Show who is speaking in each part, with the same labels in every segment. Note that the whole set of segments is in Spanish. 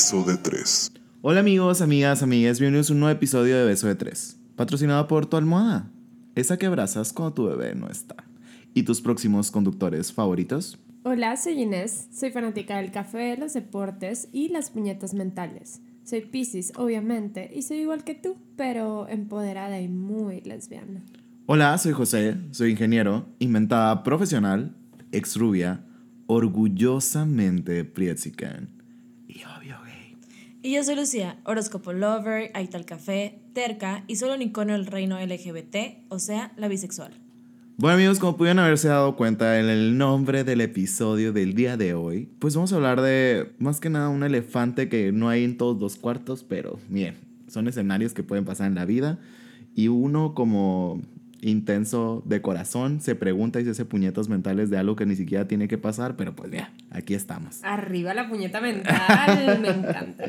Speaker 1: Beso de Tres.
Speaker 2: Hola amigos, amigas, amigas, bienvenidos a un nuevo episodio de Beso de Tres, patrocinado por tu almohada, esa que abrazas cuando tu bebé no está. ¿Y tus próximos conductores favoritos?
Speaker 3: Hola, soy Inés, soy fanática del café, los deportes y las puñetas mentales. Soy Pisces, obviamente, y soy igual que tú, pero empoderada y muy lesbiana.
Speaker 2: Hola, soy José, soy ingeniero, inventada profesional, ex rubia, orgullosamente prietzican. Y
Speaker 4: yo soy Lucía, horóscopo lover, aital café, terca y solo un icono del reino LGBT, o sea, la bisexual.
Speaker 2: Bueno amigos, como pudieron haberse dado cuenta en el nombre del episodio del día de hoy, pues vamos a hablar de más que nada un elefante que no hay en todos los cuartos, pero bien, son escenarios que pueden pasar en la vida y uno como intenso de corazón se pregunta y se hace puñetas mentales de algo que ni siquiera tiene que pasar, pero pues ya, aquí estamos.
Speaker 3: Arriba la puñeta mental, me encanta.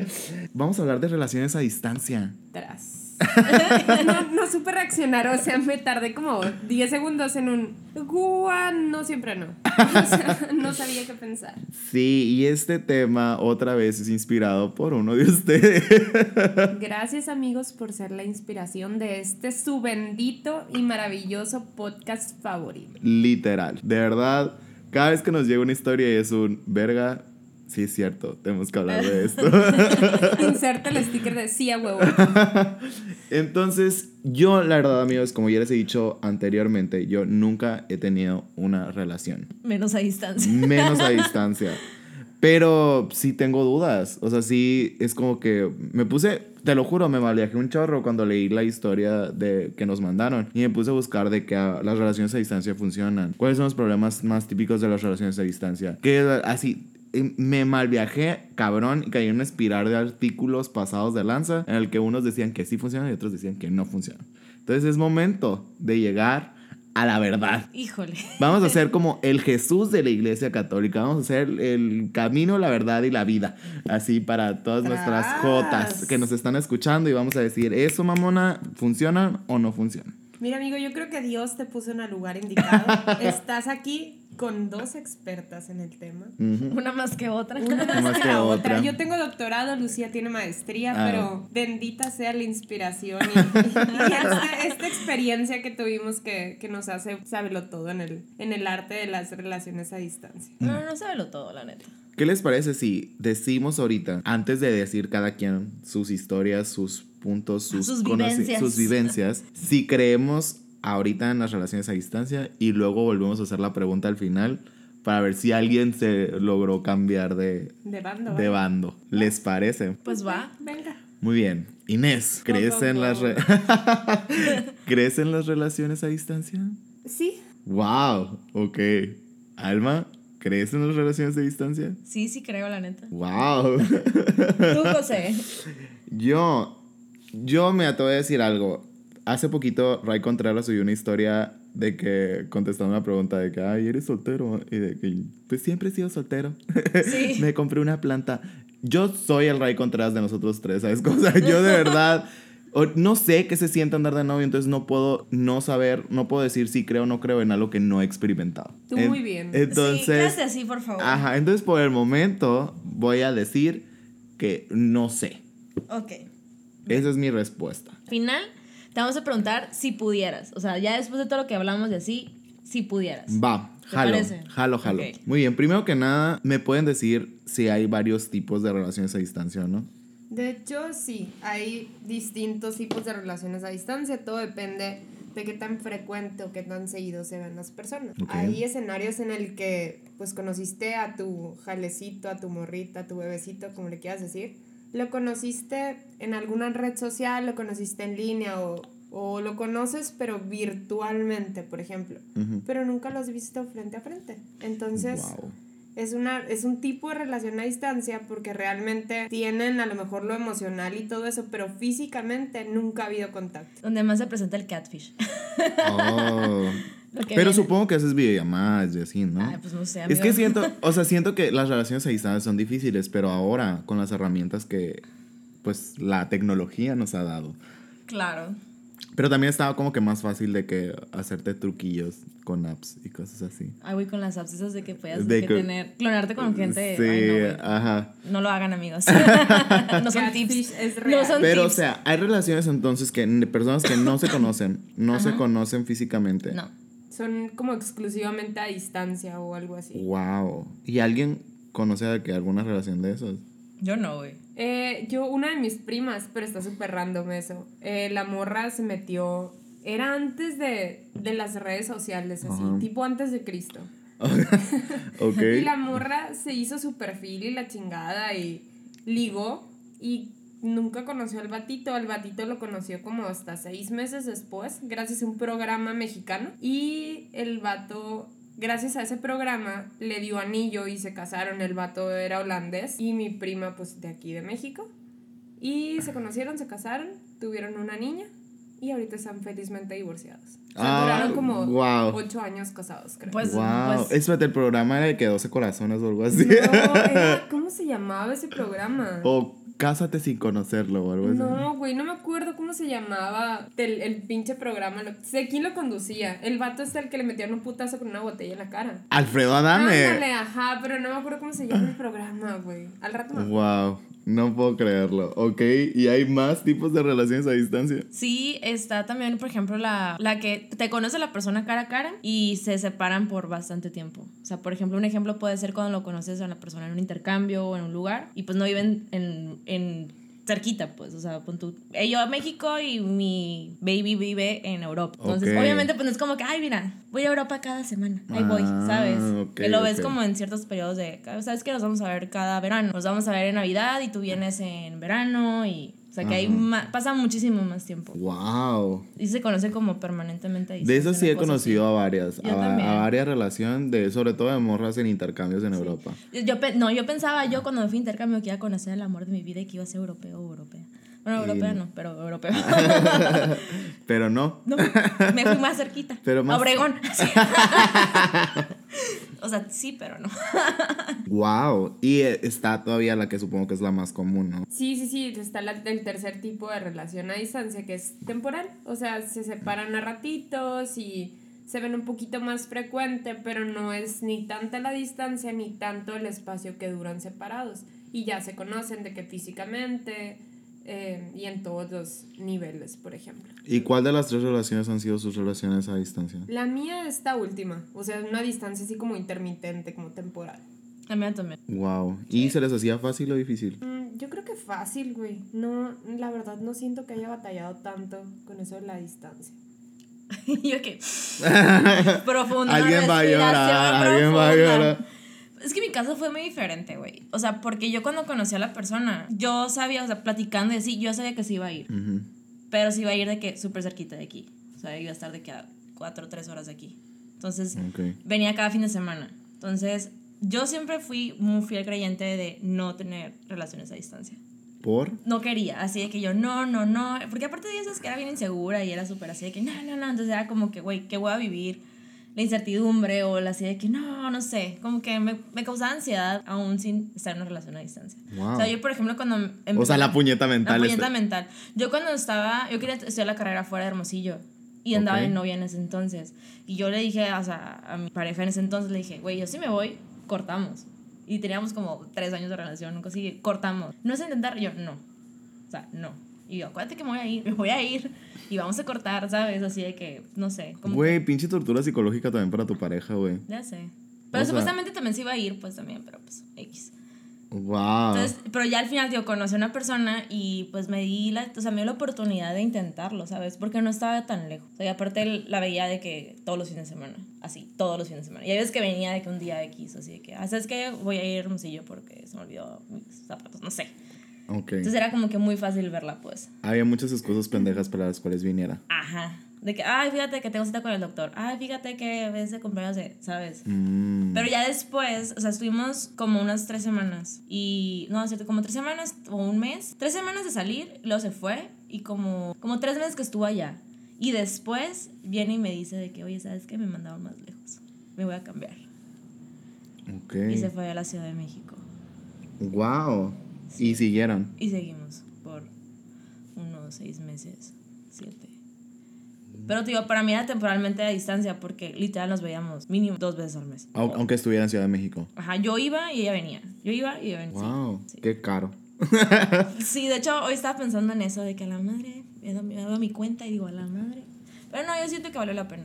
Speaker 2: Vamos a hablar de relaciones a distancia.
Speaker 3: Tras. No, no supe reaccionar, o sea, me tardé como 10 segundos en un gua, no siempre no. O sea, no sabía qué pensar.
Speaker 2: Sí, y este tema otra vez es inspirado por uno de ustedes.
Speaker 3: Gracias amigos por ser la inspiración de este su bendito y maravilloso podcast favorito.
Speaker 2: Literal. De verdad, cada vez que nos llega una historia y es un verga, sí es cierto, tenemos que hablar de esto.
Speaker 3: Inserta el sticker de sí a huevo.
Speaker 2: Entonces, yo, la verdad, amigos, como ya les he dicho anteriormente, yo nunca he tenido una relación.
Speaker 4: Menos a distancia.
Speaker 2: Menos a distancia. Pero sí tengo dudas. O sea, sí es como que me puse, te lo juro, me malviajé un chorro cuando leí la historia de que nos mandaron. Y me puse a buscar de que ah, las relaciones a distancia funcionan. ¿Cuáles son los problemas más típicos de las relaciones a distancia? Que así, me malviajé, cabrón, y caí en una espiral de artículos pasados de lanza en el que unos decían que sí funcionan y otros decían que no funcionan. Entonces es momento de llegar a la verdad.
Speaker 4: Híjole.
Speaker 2: Vamos a ser como el Jesús de la Iglesia Católica. Vamos a ser el camino, la verdad y la vida. Así para todas nuestras
Speaker 3: Tras.
Speaker 2: jotas que nos están escuchando y vamos a decir, ¿eso, mamona, funciona o no funciona?
Speaker 3: Mira, amigo, yo creo que Dios te puso en el lugar indicado. Estás aquí con dos expertas en el tema.
Speaker 4: Una más que otra.
Speaker 3: Una más,
Speaker 2: Más
Speaker 3: que,
Speaker 2: que
Speaker 3: la
Speaker 2: otra.
Speaker 3: otra. Yo tengo doctorado, Lucía tiene maestría,
Speaker 2: Ah.
Speaker 3: pero bendita sea la inspiración y, y esta, esta experiencia que tuvimos que, que nos hace sábelo todo en el, en el arte de las relaciones a distancia.
Speaker 4: No, no sabe todo, la neta.
Speaker 2: ¿Qué les parece si decimos ahorita, antes de decir cada quien sus historias, sus puntos, sus,
Speaker 4: Sus vivencias.
Speaker 2: sus vivencias, si creemos ahorita en las relaciones a distancia y luego volvemos a hacer la pregunta al final para ver si alguien se logró cambiar de,
Speaker 3: De bando.
Speaker 2: de bando? ¿Les parece?
Speaker 4: Pues va.
Speaker 3: Venga.
Speaker 2: Muy bien. Inés, ¿crees en las re- ¿Crees en las relaciones a distancia?
Speaker 3: Sí,
Speaker 2: Wow, ok. Alma, ¿crees en las relaciones a distancia?
Speaker 4: Sí, sí creo, la neta.
Speaker 2: Wow.
Speaker 4: Tú, José.
Speaker 2: Yo, yo me atrevo a decir algo. Hace poquito Ray Contreras subió una historia de que contestando una pregunta de que, ay, eres soltero. Y de que, pues siempre he sido soltero.
Speaker 4: Sí.
Speaker 2: me compré una planta. Yo soy el Ray Contreras de nosotros tres, ¿sabes? O sea, yo de verdad no sé qué se siente andar de novio, entonces no puedo no saber, no puedo decir si creo o no creo en algo que no he experimentado.
Speaker 3: Tú
Speaker 2: En-
Speaker 3: muy bien.
Speaker 4: sí,
Speaker 2: Entonces,
Speaker 4: quédate así, por favor.
Speaker 2: ajá, entonces por el momento voy a decir que no sé.
Speaker 4: Ok.
Speaker 2: Esa es mi respuesta.
Speaker 4: Final, te vamos a preguntar si pudieras. O sea, ya después de todo lo que hablamos de así, si pudieras.
Speaker 2: Va,
Speaker 4: ¿Te
Speaker 2: jalo,
Speaker 4: parece?
Speaker 2: jalo, jalo.
Speaker 4: Ok.
Speaker 2: Muy bien, primero que nada, ¿me pueden decir si hay varios tipos de relaciones a distancia o no?
Speaker 3: De hecho, sí, hay distintos tipos de relaciones a distancia, todo depende de qué tan frecuente o qué tan seguido se ven las personas.
Speaker 2: Ok.
Speaker 3: Hay escenarios en el que pues conociste a tu jalecito, a tu morrita, a tu bebecito, como le quieras decir, lo conociste en alguna red social, lo conociste en línea o, o lo conoces pero virtualmente, por ejemplo, pero nunca los has visto frente a frente. Entonces...
Speaker 2: Wow.
Speaker 3: Es, una, es un tipo de relación a distancia porque realmente tienen a lo mejor lo emocional y todo eso, pero físicamente nunca ha habido contacto.
Speaker 4: Donde más se presenta el catfish.
Speaker 2: Oh. Pero
Speaker 4: viene.
Speaker 2: supongo que haces videollamadas y así, ¿no?
Speaker 4: Ay, pues no sé,
Speaker 2: es que siento, o sea, siento que las relaciones a distancia son difíciles, pero ahora con las herramientas que pues la tecnología nos ha dado.
Speaker 4: Claro.
Speaker 2: Pero también estaba como que más fácil de que hacerte truquillos con apps y cosas así.
Speaker 4: Ay, güey, con las apps esas de que puedas
Speaker 2: De
Speaker 4: que
Speaker 2: que-
Speaker 4: tener, clonarte con gente.
Speaker 2: Sí,
Speaker 4: Ay, no,
Speaker 2: ajá.
Speaker 4: No lo hagan, amigos. no son tips.
Speaker 3: es
Speaker 4: No
Speaker 3: real.
Speaker 4: son
Speaker 2: Pero, o sea, hay relaciones entonces que de personas que no se conocen, no se conocen físicamente.
Speaker 4: No.
Speaker 3: Son como exclusivamente a distancia o algo así.
Speaker 2: Wow. ¿Y alguien conoce de que alguna relación de esos?
Speaker 4: Yo no, güey.
Speaker 3: Eh, yo, una de mis primas, pero está súper random eso. eh, la morra se metió. Era antes de, de las redes sociales, así,
Speaker 2: Ajá.
Speaker 3: tipo antes de Cristo.
Speaker 2: ok.
Speaker 3: Y la morra se hizo su perfil y la chingada y ligó y nunca conoció al batito. Al batito lo conoció como hasta seis meses después, gracias a un programa mexicano. Y el vato, gracias a ese programa, le dio anillo y se casaron. El vato era holandés y mi prima, pues de aquí de México. Y se conocieron, se casaron, tuvieron una niña y ahorita están felizmente divorciados. O sea,
Speaker 2: Ah,
Speaker 3: duraron como
Speaker 2: wow.
Speaker 3: ocho años casados, creo.
Speaker 4: Pues,
Speaker 2: wow.
Speaker 4: pues-
Speaker 2: Espérate, el programa era de que 12 corazones o algo así.
Speaker 3: No, era- ¿cómo se llamaba ese programa?
Speaker 2: o Cásate sin conocerlo o algo así.
Speaker 3: No, güey, no me acuerdo cómo se llamaba el, el pinche programa. Lo- sé quién lo conducía. El vato es el que le metieron un putazo con una botella en la cara.
Speaker 2: Alfredo Adame.
Speaker 3: Ándale, ajá, pero no me acuerdo cómo se llama el programa, güey. Al rato me
Speaker 2: Wow. No puedo creerlo. Ok. ¿Y hay más tipos de relaciones a distancia?
Speaker 4: Sí, está también, por ejemplo, la, la que te conoce la persona cara a cara y se separan por bastante tiempo. O sea, por ejemplo, un ejemplo puede ser cuando lo conoces a la persona en un intercambio o en un lugar y pues no viven en, en cerquita, pues. O sea, pon tú, eh, yo a México y mi baby vive en Europa. Entonces, obviamente, pues no es como que, ay, mira, voy a Europa cada semana. Ahí voy,
Speaker 2: Ah,
Speaker 4: ¿sabes?
Speaker 2: ok,
Speaker 4: que lo ves como en ciertos periodos de, ¿sabes que Nos vamos a ver cada verano. Nos vamos a ver en Navidad y tú vienes en verano y... O sea, que ahí pasa muchísimo más tiempo.
Speaker 2: Wow.
Speaker 4: Y se conoce como permanentemente a
Speaker 2: De eso sí he conocido a varias.
Speaker 4: Yo
Speaker 2: A, varias relaciones, de, sobre todo de morras en intercambios en Europa.
Speaker 4: Yo, no, yo pensaba yo cuando me fui a intercambio que iba a conocer el amor de mi vida y que iba a ser europeo o europea. Bueno,
Speaker 2: Y-
Speaker 4: europea no, pero europeo.
Speaker 2: Pero no.
Speaker 4: no, me fui más cerquita.
Speaker 2: Pero más-
Speaker 4: A Obregón. O sea, sí, pero no.
Speaker 2: Wow. Y eh, está todavía la que supongo que es la más común, ¿no?
Speaker 3: Sí, sí, sí, está la- el tercer tipo de relación a distancia que es temporal. O sea, se separan a ratitos y se ven un poquito más frecuente, pero no es ni tanta la distancia ni tanto el espacio que duran separados. Y ya se conocen de que físicamente eh, y en todos los niveles, por ejemplo.
Speaker 2: ¿Y cuál de las tres relaciones han sido sus relaciones a distancia?
Speaker 3: La mía es esta última, o sea, una distancia así como intermitente, como temporal.
Speaker 4: A mí también.
Speaker 2: Wow. ¿Y se les hacía fácil o difícil?
Speaker 3: Mm, yo creo que fácil, güey. No, la verdad no siento que haya batallado tanto con eso de la distancia.
Speaker 4: yo que. Profunda.
Speaker 2: Alguien va a llorar, alguien va a llorar.
Speaker 4: Es que mi caso fue muy diferente, güey. O sea, porque yo cuando conocí a la persona, yo sabía, o sea, platicando y así, yo sabía que se iba a ir.
Speaker 2: Ujú.
Speaker 4: Pero se iba a ir de que súper cerquita de aquí. O sea, iba a estar de que a cuatro o tres horas de aquí. Entonces,
Speaker 2: Ok.
Speaker 4: venía cada fin de semana. Entonces, yo siempre fui muy fiel creyente de no tener relaciones a distancia.
Speaker 2: ¿Por?
Speaker 4: No quería, así de que yo, no, no, no. Porque aparte de eso es que era bien insegura y era súper así de que, no, no, no. Entonces era como que, güey, ¿qué voy a vivir? La incertidumbre o la así de que, no, no sé. Como que me, me causaba ansiedad aún sin estar en una relación a distancia.
Speaker 2: Wow.
Speaker 4: O sea, yo, por ejemplo, cuando...
Speaker 2: O
Speaker 4: empecé-
Speaker 2: sea, la puñeta mental.
Speaker 4: la puñeta mental. Yo cuando estaba, yo quería estudiar la carrera fuera de Hermosillo y andaba
Speaker 2: Ok.
Speaker 4: de novia en ese entonces. Y yo le dije, o sea, a mi pareja en ese entonces, le dije, güey, yo sí me voy, cortamos. Y teníamos como tres años de relación, nunca así, cortamos. ¿No es intentar? Yo, no. O sea, no. Y yo, acuérdate que me voy a ir, me voy a ir y vamos a cortar, ¿sabes? Así de que, no sé.
Speaker 2: Güey, pinche tortura psicológica también para tu pareja, güey.
Speaker 4: Ya sé.
Speaker 2: O
Speaker 4: Pero
Speaker 2: sea-
Speaker 4: supuestamente también se iba a ir, pues también, pero pues X.
Speaker 2: Wow.
Speaker 4: Entonces, pero ya al final, yo conocí a una persona y pues me di la, o sea, me dio la oportunidad de intentarlo, ¿sabes? Porque no estaba tan lejos. O sea, y aparte la veía de que todos los fines de semana, así, todos los fines de semana. Y hay veces que venía de que un día X, así de que, ah, ¿sabes qué? Voy a ir a Hermosillo porque se me olvidó mis zapatos, no sé.
Speaker 2: Ok.
Speaker 4: Entonces era como que muy fácil verla, pues.
Speaker 2: Había muchas excusas pendejas para las cuales viniera.
Speaker 4: Ajá. De que, ay, fíjate que tengo cita con el doctor. Ay, fíjate que es de cumpleaños de, ¿sabes?
Speaker 2: Mm.
Speaker 4: Pero ya después, o sea, estuvimos como unas tres semanas. Y, no, es cierto, como tres semanas o un mes. Tres semanas de salir, luego se fue. Y como, como tres meses que estuvo allá. Y después viene y me dice de que, oye, ¿sabes qué? Me mandaron más lejos. Me voy a cambiar.
Speaker 2: Ok.
Speaker 4: Y se fue a la Ciudad de México.
Speaker 2: Wow. Y siguieron.
Speaker 4: Y seguimos por unos seis meses, siete. Pero digo, para mí era temporalmente a distancia porque literal nos veíamos mínimo dos veces al mes.
Speaker 2: Au- Aunque estuviera en Ciudad de México.
Speaker 4: Ajá, yo iba y ella venía. Yo iba y ella venía. Sí.
Speaker 2: Wow, qué caro.
Speaker 4: Sí, de hecho, hoy estaba pensando en eso, de que a la madre, me doy mi cuenta y digo, a la madre. Pero no, yo siento que valió la pena.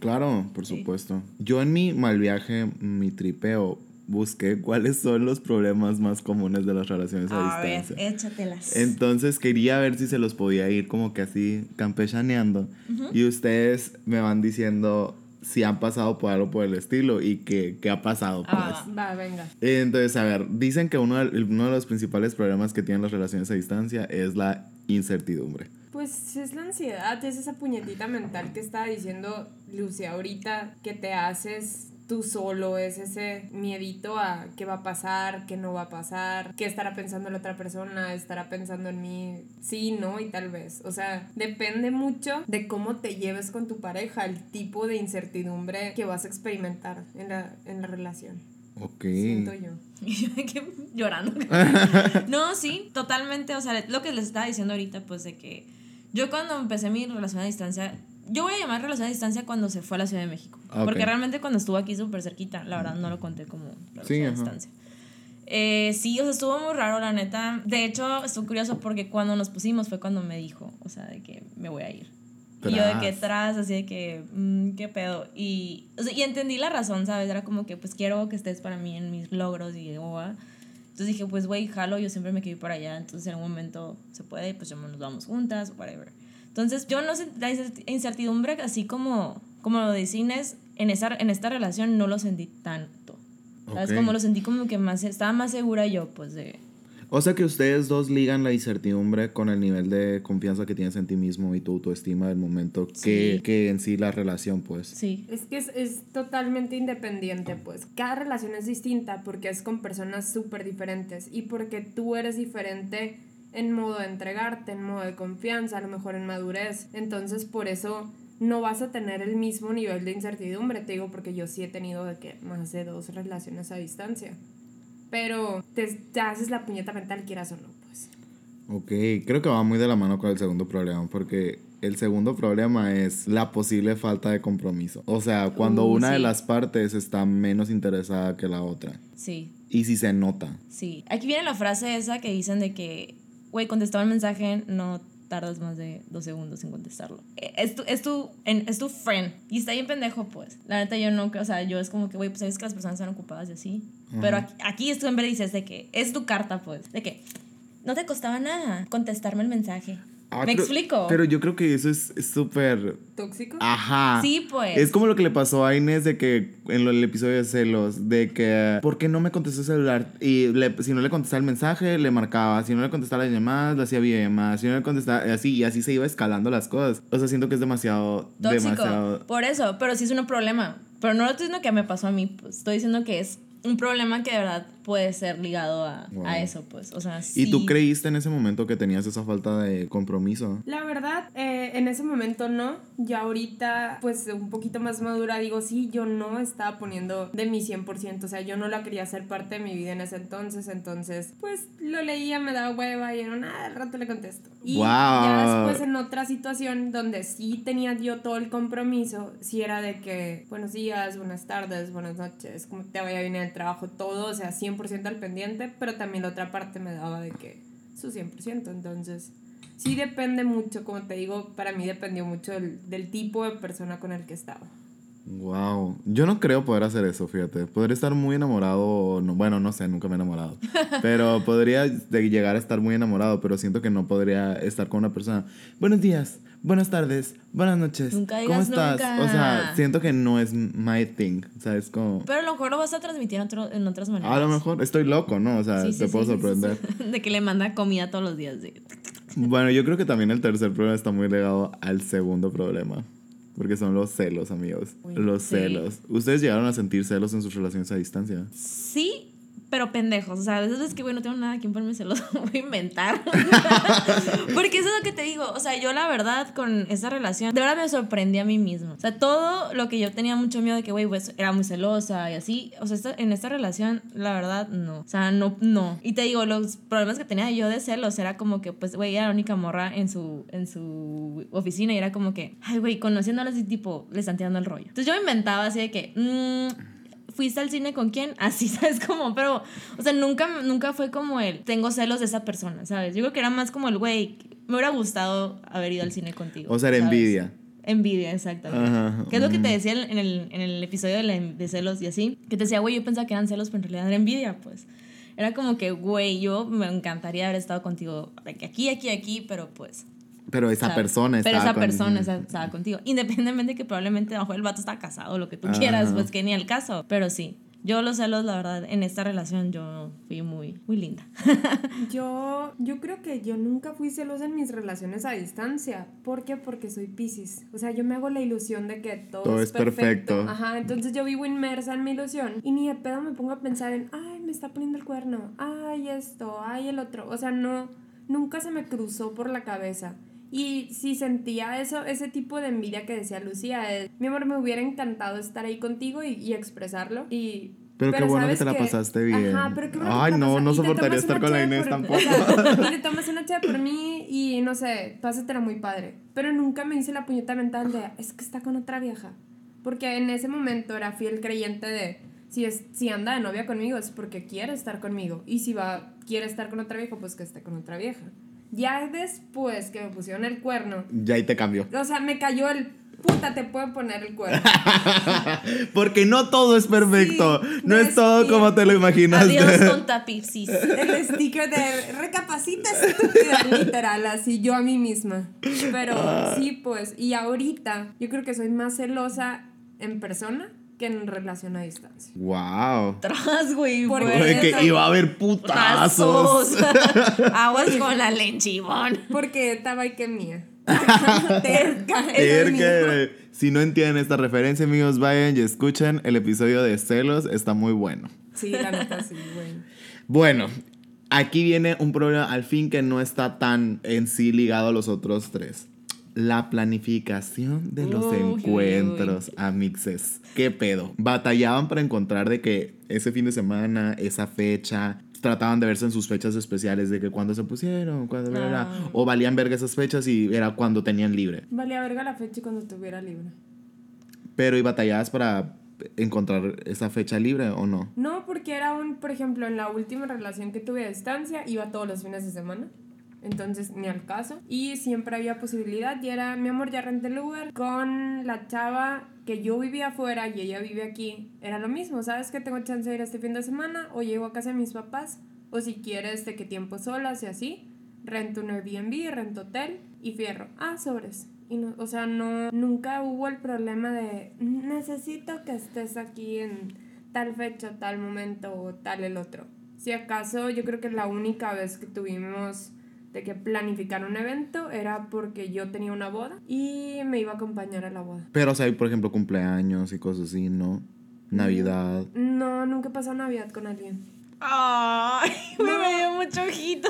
Speaker 2: Claro, por
Speaker 4: Sí.
Speaker 2: supuesto. Yo en mi mal viaje, mi tripeo, busqué cuáles son los problemas más comunes de las relaciones a,
Speaker 4: A ver,
Speaker 2: distancia.
Speaker 4: échatelas.
Speaker 2: Entonces quería ver si se los podía ir como que así campechaneando. Y ustedes me van diciendo si han pasado por algo por el estilo y qué, qué ha pasado. Pues.
Speaker 4: Ah,
Speaker 3: Va, venga.
Speaker 2: Entonces, a ver, dicen que uno de, uno de los principales problemas que tienen las relaciones a distancia es la incertidumbre.
Speaker 3: Pues es la ansiedad, es esa puñetita mental que estaba diciendo Lucia ahorita que te haces tú solo, es ese miedito a qué va a pasar, qué no va a pasar, qué estará pensando la otra persona, estará pensando en mí, sí, no y tal vez. O sea, depende mucho de cómo te lleves con tu pareja, el tipo de incertidumbre que vas a experimentar en la, en la relación.
Speaker 2: Ok.
Speaker 3: Siento yo.
Speaker 4: Y yo de que llorando. no, sí, totalmente. O sea, lo que les estaba diciendo ahorita, pues de que yo cuando empecé mi relación a distancia, yo voy a llamar relación a distancia cuando se fue a la Ciudad de México.
Speaker 2: Ah, ok.
Speaker 4: Porque realmente cuando estuvo aquí súper cerquita, la verdad no lo conté como relación a
Speaker 2: ajá.
Speaker 4: distancia. Eh, sí, o sea, estuvo muy raro, la neta. De hecho, estuvo curioso porque cuando nos pusimos fue cuando me dijo, o sea, de que me voy a ir. Y yo de que
Speaker 2: Tras.
Speaker 4: tras, así de que, mm, qué pedo. Y, o sea, y entendí la razón, ¿sabes? Era como que, pues quiero que estés para mí en mis logros y ah. Entonces dije, pues güey, jalo, yo siempre me ir para allá. Entonces en algún momento se puede, pues ya nos vamos juntas whatever. Entonces yo no sé, la incertidumbre, así como, como lo de Cines, en, esa, en esta relación no lo sentí tanto. ¿Sabes? Como lo sentí como que más, estaba más segura yo, pues de...
Speaker 2: O sea que ustedes dos ligan la incertidumbre con el nivel de confianza que tienes en ti mismo y tu autoestima del momento que,
Speaker 4: Sí.
Speaker 2: que en sí la relación, pues.
Speaker 4: Sí.
Speaker 3: Es que es, es totalmente independiente, pues. Cada relación es distinta porque es con personas súper diferentes y porque tú eres diferente en modo de entregarte, en modo de confianza, a lo mejor en madurez. Entonces, por eso no vas a tener el mismo nivel de incertidumbre, te digo, porque yo sí he tenido de que más de dos relaciones a distancia. Pero te, te haces la puñeta mental, quieras o no, pues.
Speaker 2: Ok, creo que va muy de la mano con el segundo problema, porque el segundo problema es la posible falta de compromiso. O sea, cuando
Speaker 4: Uh,
Speaker 2: una de las partes está menos interesada que la otra.
Speaker 4: Sí.
Speaker 2: Y si se nota.
Speaker 4: Sí. Aquí viene la frase esa que dicen de que, güey, contestaba el mensaje, no tardas más de dos segundos en contestarlo. Eh, Es tu, es tu, es tu friend. Y está bien pendejo, pues. La neta, yo no, creo- o sea, yo es como que, güey, pues sabes que las personas están ocupadas y así. Pero aquí, aquí es tu en vez dices de que es tu carta, pues. De que no te costaba nada contestarme el mensaje.
Speaker 2: Ah,
Speaker 4: ¿Me explico?
Speaker 2: Pero yo creo que eso es súper...
Speaker 3: ¿Tóxico?
Speaker 2: Ajá.
Speaker 4: Sí, pues.
Speaker 2: Es como lo que le pasó a Inés de que en el episodio de celos, de que ¿por qué no me contestó el celular? Y le- si no le contestaba el mensaje, le marcaba. Si no le contestaba las llamadas, le hacía videollamadas. Si no le contestaba, así, y así se iba escalando las cosas. O sea, siento que es demasiado,
Speaker 4: tóxico.
Speaker 2: demasiado...
Speaker 4: Por eso, pero sí es un problema. Pero no lo estoy diciendo que me pasó a mí. Estoy diciendo que es un problema que de verdad puede ser ligado a,
Speaker 2: Wow.
Speaker 4: a eso, pues. O sea,
Speaker 2: ¿Y tú
Speaker 4: sí.
Speaker 2: creíste en ese momento que tenías esa falta de compromiso?
Speaker 3: La verdad, eh, en ese momento no. Ya ahorita, pues un poquito más madura, digo, sí, yo no estaba poniendo de mi 100%. O sea, yo no la quería hacer parte de mi vida en ese entonces. Entonces, pues lo leía, me daba hueva y era nada, al rato le contesto. Y
Speaker 2: Wow.
Speaker 3: ya después en otra situación donde sí tenía yo todo el compromiso, sí era de que buenos días, buenas tardes, buenas noches, como te vaya bien en el trabajo, todo, o sea, 100% al pendiente, pero también la otra parte me daba de que su 100%, entonces sí depende mucho, como te digo, para mí dependió mucho del, del tipo de persona con el que estaba.
Speaker 2: Wow, yo no creo poder hacer eso, fíjate. Podría estar muy enamorado, no, bueno, no sé, nunca me he enamorado. Pero podría llegar a estar muy enamorado, pero siento que no podría estar con una persona. Buenos días, buenas tardes, buenas noches.
Speaker 4: Nunca
Speaker 2: ¿Cómo
Speaker 4: digas
Speaker 2: estás?
Speaker 4: nunca.
Speaker 2: O sea, siento que no es my thing, o sea, es como...
Speaker 4: Pero a lo mejor lo vas a transmitir en, otro- en otras maneras.
Speaker 2: A lo mejor estoy loco, ¿no? O sea,
Speaker 4: Sí, sí,
Speaker 2: te
Speaker 4: sí,
Speaker 2: puedo sorprender.
Speaker 4: De que le manda comida todos los días.
Speaker 2: Bueno, yo creo que también el tercer problema está muy ligado al segundo problema. Porque son los celos, amigos.
Speaker 4: Uy,
Speaker 2: los celos. ¿Ustedes llegaron a sentir celos en sus relaciones a distancia?
Speaker 4: Sí, pero pendejos. O sea, esas veces que, güey, no tengo nada que ponerme celoso, voy a inventar. Porque eso es lo que te digo. O sea, yo la verdad con esa relación, de verdad me sorprendí a mí misma. O sea, todo lo que yo tenía mucho miedo de que, güey, pues era muy celosa y así. O sea, esta- en esta relación, la verdad, no. O sea, no, no. Y te digo, los problemas que tenía yo de celos era como que, pues, güey, era la única morra en su, en su oficina y era como que, ay, güey, conociéndolas y tipo, le están tirando el rollo. Entonces yo me inventaba así de que, mmm, ¿Fuiste al cine con quién? Así, ¿sabes? Como, pero, o sea, nunca, nunca fue como el, tengo celos de esa persona, ¿sabes? Yo creo que era más como el, güey, me hubiera gustado haber ido al cine contigo.
Speaker 2: O sea, era
Speaker 4: ¿sabes?
Speaker 2: envidia.
Speaker 4: Envidia, exactamente.
Speaker 2: Ajá,
Speaker 4: Que es lo que te decía en el, en el episodio de, la- de celos y así. Que te decía, güey, yo pensaba que eran celos, pero en realidad era envidia, pues. Era como que, güey, yo me encantaría haber estado contigo aquí, aquí, aquí, pero pues.
Speaker 2: Pero esa
Speaker 4: ¿sabes?
Speaker 2: persona
Speaker 4: Pero
Speaker 2: estaba
Speaker 4: esa
Speaker 2: con-
Speaker 4: persona estaba contigo. Independientemente de que probablemente a lo mejor el vato está casado o lo que tú
Speaker 2: Ajá.
Speaker 4: quieras, pues que ni al caso. Pero sí. Yo los celos, la verdad, en esta relación yo fui muy, muy linda.
Speaker 3: Yo, yo creo que yo nunca fui celosa en mis relaciones a distancia. ¿Por qué? Porque soy Pisces. O sea, yo me hago la ilusión de que todo,
Speaker 2: Todo
Speaker 3: es
Speaker 2: es perfecto.
Speaker 3: perfecto. Ajá, entonces yo vivo inmersa en mi ilusión y ni de pedo me pongo a pensar en, ay, me está poniendo el cuerno, ay, esto, ay, el otro. O sea, no, nunca se me cruzó por la cabeza. Y si sentía eso, ese tipo de envidia que decía Lucía, es, mi amor, me hubiera encantado estar ahí contigo y, y expresarlo. Y,
Speaker 2: Pero qué bueno que
Speaker 3: ¿sabes
Speaker 2: te la pasaste bien.
Speaker 3: Ajá, pero qué bueno que
Speaker 2: Ay,
Speaker 3: te la
Speaker 2: no, no soportaría estar con la Inés
Speaker 3: por-
Speaker 2: tampoco.
Speaker 3: o sea, y te tomas una chave por mí y no sé, pásatela muy padre. Pero nunca me hice la puñeta mental de, es que está con otra vieja. Porque en ese momento era fiel creyente de, si, es, si anda de novia conmigo es porque quiere estar conmigo. Y si va, quiere estar con otra vieja, pues que esté con otra vieja. Ya después que me pusieron el cuerno,
Speaker 2: Ya ahí te cambió.
Speaker 3: o sea, me cayó el, puta, te puedo poner el cuerno.
Speaker 2: Porque no todo es perfecto.
Speaker 3: Sí,
Speaker 2: no es todo
Speaker 3: bien.
Speaker 2: como te lo imaginaste.
Speaker 4: Adiós, tonta Pipsis.
Speaker 3: El sticker de recapacita estúpida, literal, así yo a mí misma. Pero sí, pues, y ahorita yo creo que soy más celosa en persona que en relación a distancia.
Speaker 2: Wow.
Speaker 4: Tras, güey.
Speaker 3: Por
Speaker 4: fue-
Speaker 2: Oye, que iba a haber putazos.
Speaker 4: Tazos. Aguas con la lenchibón.
Speaker 3: Porque estaba ahí que mía. Terca.
Speaker 2: Si no entienden esta referencia, amigos, vayan y escuchen el episodio de Celos. Está muy bueno.
Speaker 3: Sí, la neta sí, güey.
Speaker 2: Bueno, aquí viene un problema al fin que no está tan en sí ligado a los otros tres. La planificación de los
Speaker 4: Uy, uy,
Speaker 2: encuentros, amixes. ¿Qué pedo? Batallaban para encontrar de que ese fin de semana, esa fecha, trataban de verse en sus fechas especiales, de que cuando se pusieron, cuando bla, bla, bla.
Speaker 4: Ah.
Speaker 2: o valían verga esas fechas y era cuando tenían libre.
Speaker 3: Valía verga la fecha cuando tuviera libre.
Speaker 2: Pero y batallabas para encontrar esa fecha libre o no?
Speaker 3: No, porque era un, por ejemplo, en la última relación que tuve a distancia, iba todos los fines de semana. Entonces, ni al caso. Y siempre había posibilidad. Y era, mi amor, ya renté el Uber con la chava que yo vivía afuera y ella vive aquí. Era lo mismo, ¿sabes? Que tengo chance de ir este fin de semana o llego a casa de mis papás. O si quieres, de qué tiempo solas y así. Rento un Airbnb, rento hotel y fierro. Ah, sobres. Y no, o sea, no, nunca hubo el problema de necesito que estés aquí en tal fecha, tal momento o tal el otro. Si acaso, yo creo que la única vez que tuvimos de que planificar un evento era porque yo tenía una boda y me iba a acompañar a la boda.
Speaker 2: Pero, o sea, hay, por ejemplo, cumpleaños y cosas así, ¿no? Navidad.
Speaker 3: No, nunca pasó Navidad con alguien.
Speaker 4: Ay, me dio mucho ojito.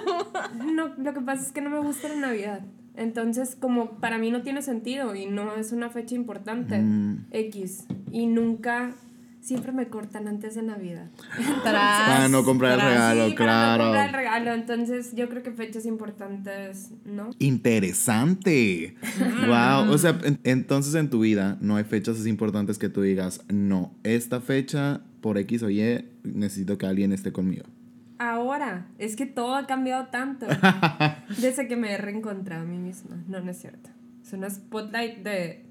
Speaker 3: No, lo que pasa es que no me gusta la Navidad. Entonces, como para mí no tiene sentido y no es una fecha importante,
Speaker 2: Mm.
Speaker 3: X. Y nunca, siempre me cortan antes de Navidad.
Speaker 2: Para no comprar el regalo,
Speaker 3: Sí, para no
Speaker 2: claro.
Speaker 3: comprar el regalo. Entonces, yo creo que fechas importantes, ¿no?
Speaker 2: Interesante. wow. O sea, en- entonces en tu vida no hay fechas así importantes que tú digas, no, esta fecha por X o Y necesito que alguien esté conmigo.
Speaker 3: Ahora, es que todo ha cambiado tanto. Desde que me he reencontrado a mí misma. No, no es cierto. Suena spotlight de.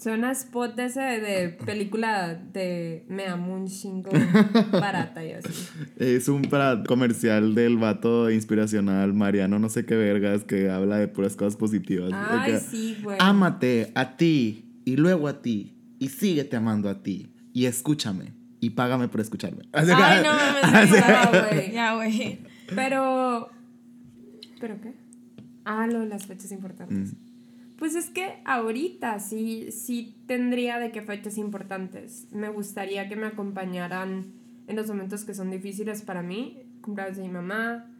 Speaker 3: Suena spot de ese de película de Me amo un chingo barata y así.
Speaker 2: Es un para- comercial del vato inspiracional Mariano, no sé qué vergas, que habla de puras cosas positivas.
Speaker 3: Ay,
Speaker 2: que,
Speaker 3: sí, güey.
Speaker 2: Ámate a ti y luego a ti y síguete amando a ti y escúchame y págame por escucharme. Así que-
Speaker 4: Ay, no.
Speaker 3: Ya, güey.
Speaker 4: Ya, güey.
Speaker 3: Pero. ¿Pero qué? Ah, lo de las fechas importantes. Pues es que ahorita sí, sí tendría de qué fechas importantes. Me gustaría que me acompañaran en los momentos que son difíciles para mí, cumpleaños de mi mamá,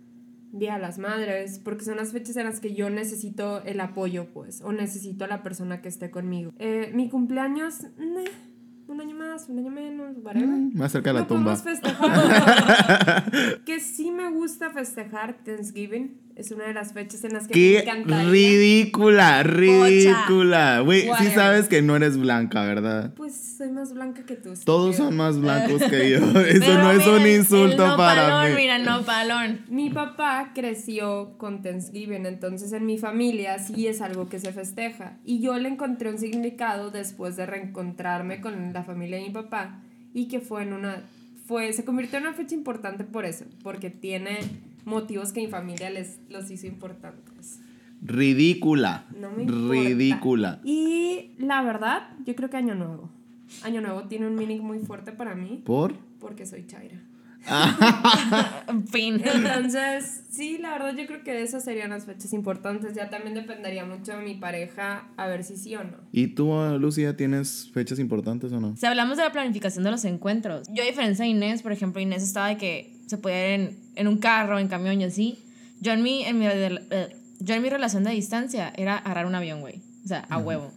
Speaker 3: Día de las Madres, porque son las fechas en las que yo necesito el apoyo, pues, o necesito a la persona que esté conmigo. Eh, mi cumpleaños, meh, un año más, un año menos, whatever.
Speaker 2: Mm, Más cerca de la tumba.
Speaker 3: festejar. que sí me gusta festejar Thanksgiving. Es una de las fechas en las que me
Speaker 2: Qué
Speaker 3: encantaría.
Speaker 2: ridícula, ridícula. Güey, sí sabes que no eres blanca, ¿verdad?
Speaker 3: Pues soy más blanca que tú.
Speaker 2: Todos son más blancos que yo. Eso
Speaker 4: Pero
Speaker 2: no es
Speaker 4: mira,
Speaker 2: un insulto
Speaker 4: el
Speaker 2: para
Speaker 4: nopalón,
Speaker 2: mí.
Speaker 4: Mira, no palón.
Speaker 3: Mi papá creció con Thanksgiving, entonces en mi familia sí es algo que se festeja. Y yo le encontré un significado después de reencontrarme con la familia de mi papá y que fue en una fue se convirtió en una fecha importante por eso, porque tiene motivos que mi familia les los hizo importantes.
Speaker 2: Ridícula.
Speaker 3: No me importa.
Speaker 2: Ridícula.
Speaker 3: Y la verdad, yo creo que Año Nuevo. Año Nuevo tiene un meaning muy fuerte para mí
Speaker 2: ¿Por?
Speaker 3: porque soy Chaira.
Speaker 4: En fin.
Speaker 3: Entonces, sí, la verdad yo creo que esas serían las fechas importantes. Ya también dependería mucho de mi pareja a ver si sí o no.
Speaker 2: ¿Y tú, Lucía, tienes fechas importantes o no?
Speaker 4: Si hablamos de la planificación de los encuentros, yo a diferencia de Inés, por ejemplo, Inés estaba de que se podía ir en, en un carro, en camión y así. Yo en mi, en mi, eh, yo en mi relación de distancia era agarrar un avión, güey. O sea, a huevo.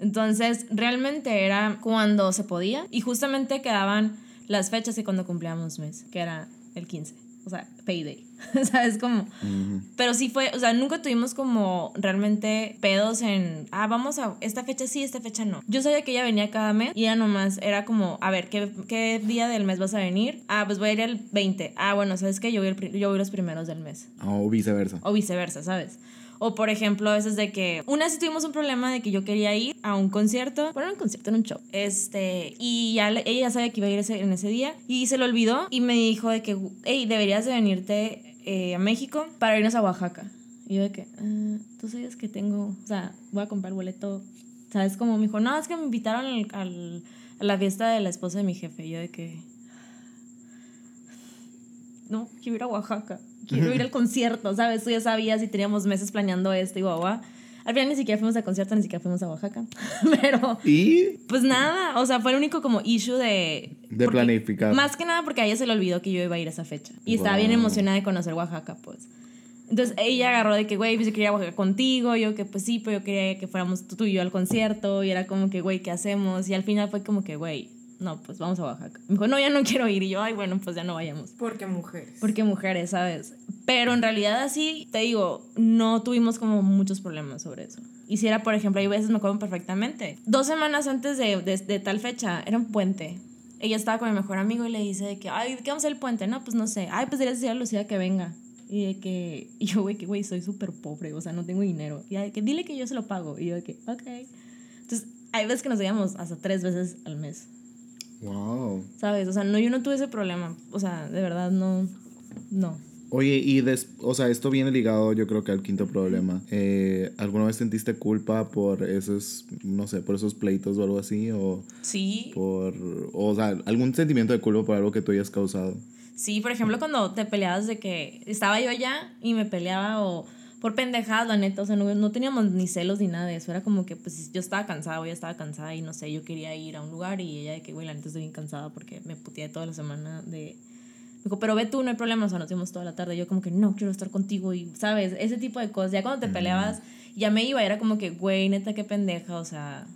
Speaker 4: Entonces, realmente era cuando se podía y justamente quedaban las fechas de cuando cumplíamos mes, que era el 15. O sea, payday. ¿Sabes cómo?
Speaker 2: Ujú.
Speaker 4: Pero sí fue, o sea, nunca tuvimos como realmente pedos en, ah, vamos a, esta fecha sí, esta fecha no. Yo sabía que ella venía cada mes y ella nomás era como, a ver, ¿qué, qué día del mes vas a venir? Ah, pues voy a ir el 20. Ah, bueno, ¿sabes qué? Yo voy, el yo voy los primeros del mes.
Speaker 2: O viceversa.
Speaker 4: O viceversa, ¿sabes? O por ejemplo, a veces de que una vez tuvimos un problema de que yo quería ir a un concierto, bueno, un concierto en un show, este, y ya ella ya sabía que iba a ir en ese día y se lo olvidó y me dijo de que, hey, deberías de venirte eh, a México para irnos a Oaxaca. Y yo de que, "Ah, tú sabes que tengo, o sea, voy a comprar boleto, ¿sabes? Como me dijo, no, es que me invitaron al- a la fiesta de la esposa de mi jefe. Y yo de que, no, quiero ir a Oaxaca, quiero ir al concierto, ¿sabes? Tú ya sabías y teníamos meses planeando esto y guau, Al final ni siquiera fuimos al concierto, ni siquiera fuimos a Oaxaca. Pero,
Speaker 2: Y
Speaker 4: pues nada, o sea, fue el único como issue de...
Speaker 2: de
Speaker 4: porque-
Speaker 2: planificar.
Speaker 4: Más que nada porque a ella se le olvidó que yo iba a ir a esa fecha. Y estaba bien emocionada de conocer Oaxaca, pues. Entonces ella agarró de que, güey, pues yo quería Oaxaca contigo. Yo que, pues sí, pero yo quería que fuéramos tú y yo al concierto. Y era como que, güey, ¿qué hacemos? Y al final fue como que, güey, no, pues vamos a Oaxaca. Me dijo, no, ya no quiero ir. Y yo, ay, bueno, pues ya no vayamos.
Speaker 3: Porque mujeres.
Speaker 4: Porque mujeres, ¿sabes? Pero en realidad así, te digo, no tuvimos como muchos problemas sobre eso. Y si era, por ejemplo, hay veces me acuerdo perfectamente. Dos semanas antes de, de, de tal fecha, era un puente. Ella estaba con mi mejor amigo y le dice de que, ay, ¿de qué vamos a hacer el puente? No, pues no sé. Ay, pues deberías decirle a Lucía que venga. Y de que, y yo, güey, que güey, soy súper pobre, o sea, no tengo dinero. Y de que, dile que yo se lo pago. Y yo de que, ok. Entonces, hay veces que nos veíamos hasta tres veces al mes.
Speaker 2: Wow.
Speaker 4: ¿Sabes? O sea, no, yo no tuve ese problema. O sea, de verdad, no. No.
Speaker 2: Oye, y des- o sea, esto viene ligado yo creo que al quinto problema. Eh, ¿Alguna vez sentiste culpa por esos, no sé, por esos pleitos o algo así? O
Speaker 4: Sí.
Speaker 2: por, o sea, algún sentimiento de culpa por algo que tú hayas causado.
Speaker 4: Sí, por ejemplo, cuando te peleabas de que estaba yo allá y me peleaba o por pendejadas, la neta, o sea, no, no teníamos ni celos ni nada de eso, era como que pues yo estaba cansada, ella estaba cansada y no sé, yo quería ir a un lugar y ella de que, güey, la neta estoy bien cansada porque me puteé toda la semana de... Me dijo, pero ve tú, no hay problema, o sea, nos vimos toda la tarde, yo como que no, quiero estar contigo y, ¿sabes? Ese tipo de cosas, ya cuando te peleabas, ya me iba, era como que, güey, neta, qué pendeja, o sea,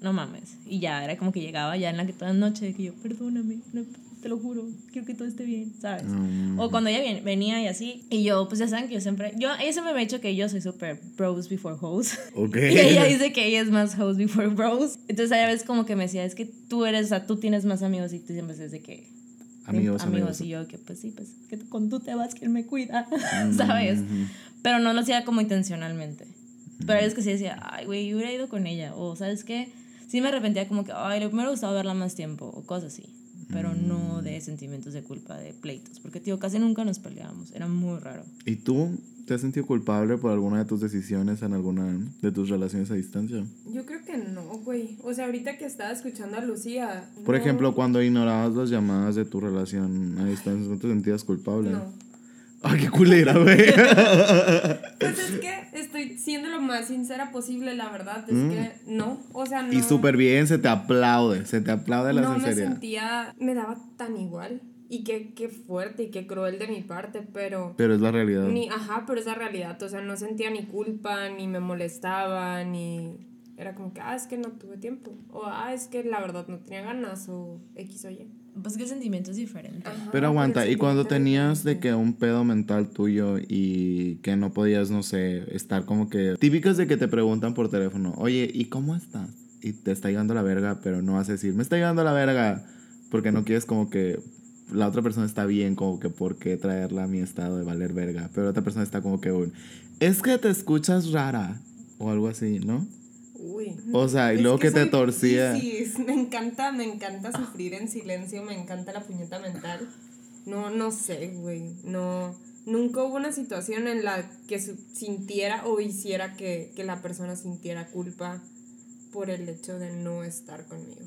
Speaker 4: no mames. Y ya, era como que llegaba ya en la que toda la noche, de que yo, perdóname, no, te lo juro, quiero que todo esté bien, ¿sabes?
Speaker 2: Mm.
Speaker 4: O cuando ella vien- venía y así, y yo, pues ya saben que yo siempre, yo, ella siempre me ha dicho que yo soy súper bros before hoes.
Speaker 2: Ok.
Speaker 4: Y ella dice que ella es más hoes before bros. Entonces ella vez como que me decía, es que tú eres, o sea, tú tienes más amigos y tú siempre dices de que...
Speaker 2: Amigos, amigos.
Speaker 4: Y yo que pues sí, pues que cuando tú te vas, ¿quién me cuida?
Speaker 2: Mm,
Speaker 4: ¿Sabes? Pero no lo hacía como intencionalmente. Pero hay veces que sí decía, ay, güey, yo hubiera ido con ella. O, ¿sabes qué? Sí me arrepentía como que, ay, me hubiera gustado verla más tiempo. O cosas así. Pero
Speaker 2: Mm.
Speaker 4: no de sentimientos de culpa, de pleitos. Porque, tío, casi nunca nos peleábamos. Era muy raro.
Speaker 2: ¿Y tú te has sentido culpable por alguna de tus decisiones en alguna de tus relaciones a distancia?
Speaker 3: Yo creo que no, güey. O sea, ahorita que estaba escuchando a Lucía.
Speaker 2: Por
Speaker 3: no,
Speaker 2: ejemplo, cuando ignorabas las llamadas de tu relación a distancia, ¿no te sentías culpable?
Speaker 3: No.
Speaker 2: Ay, qué culera, güey.
Speaker 3: Pues es que estoy siendo lo más sincera posible, la verdad. Es
Speaker 2: Mm.
Speaker 3: que no. O sea, no.
Speaker 2: Y súper bien, se te aplaude, se te aplaude la
Speaker 3: no me
Speaker 2: sinceridad.
Speaker 3: sentía. Me daba tan igual. Y qué, qué fuerte y qué cruel de mi parte, pero...
Speaker 2: Pero es la realidad.
Speaker 3: Ni, ajá, pero es la realidad. O sea, no sentía ni culpa, ni me molestaba, ni... Era como que, ah, es que no tuve tiempo. O, ah, es que la verdad no tenía ganas, o X o Y.
Speaker 4: Pues que el sentimiento es diferente.
Speaker 3: Ajá,
Speaker 2: Pero aguanta, y cuando tenías de que un pedo mental tuyo y que no podías, no sé, estar como que... Típicas de que te preguntan por teléfono, oye, ¿y cómo estás? Y te está llegando la verga, pero no vas a decir, me está llegando la verga, porque no quieres como que la otra persona está bien, como que por qué traerla a mi estado de valer verga, pero la otra persona está como que un, es que te escuchas rara, o algo así, ¿no?
Speaker 3: Uy.
Speaker 2: O sea, y
Speaker 3: Es
Speaker 2: luego que, te torcía.
Speaker 3: Piscis, me encanta, me encanta sufrir en silencio, me encanta la puñeta mental. No, no sé, güey. No, nunca hubo una situación en la que sintiera o hiciera que, que la persona sintiera culpa por el hecho de no estar conmigo.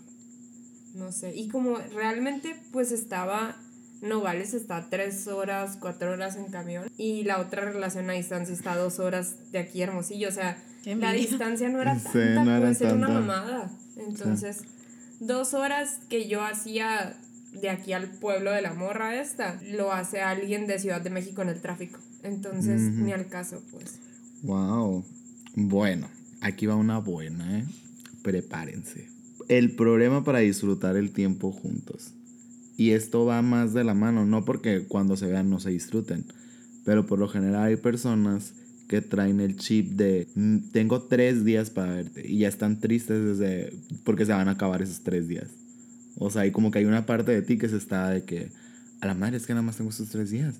Speaker 3: No sé. Y como realmente, pues estaba. Nogales está tres horas, cuatro horas en camión. Y la otra relación a distancia está dos horas de aquí a Hermosillo. O sea, la distancia no era
Speaker 2: Sí,
Speaker 3: tanta,
Speaker 2: no era
Speaker 3: puede ser una mamada. Entonces, dos horas que yo hacía de aquí al pueblo de la morra esta, lo hace alguien de Ciudad de México en el tráfico. Entonces, ni al caso, pues.
Speaker 2: Wow. Bueno, aquí va una buena, ¿eh? Prepárense. El problema para disfrutar el tiempo juntos. Y esto va más de la mano, no porque cuando se vean no se disfruten, pero por lo general hay personas que traen el chip de "Mm, tengo tres días para verte y ya están tristes desde porque se van a acabar esos tres días. O sea, hay como que hay una parte de ti que se está de que a la madre es que nada más tengo estos tres días.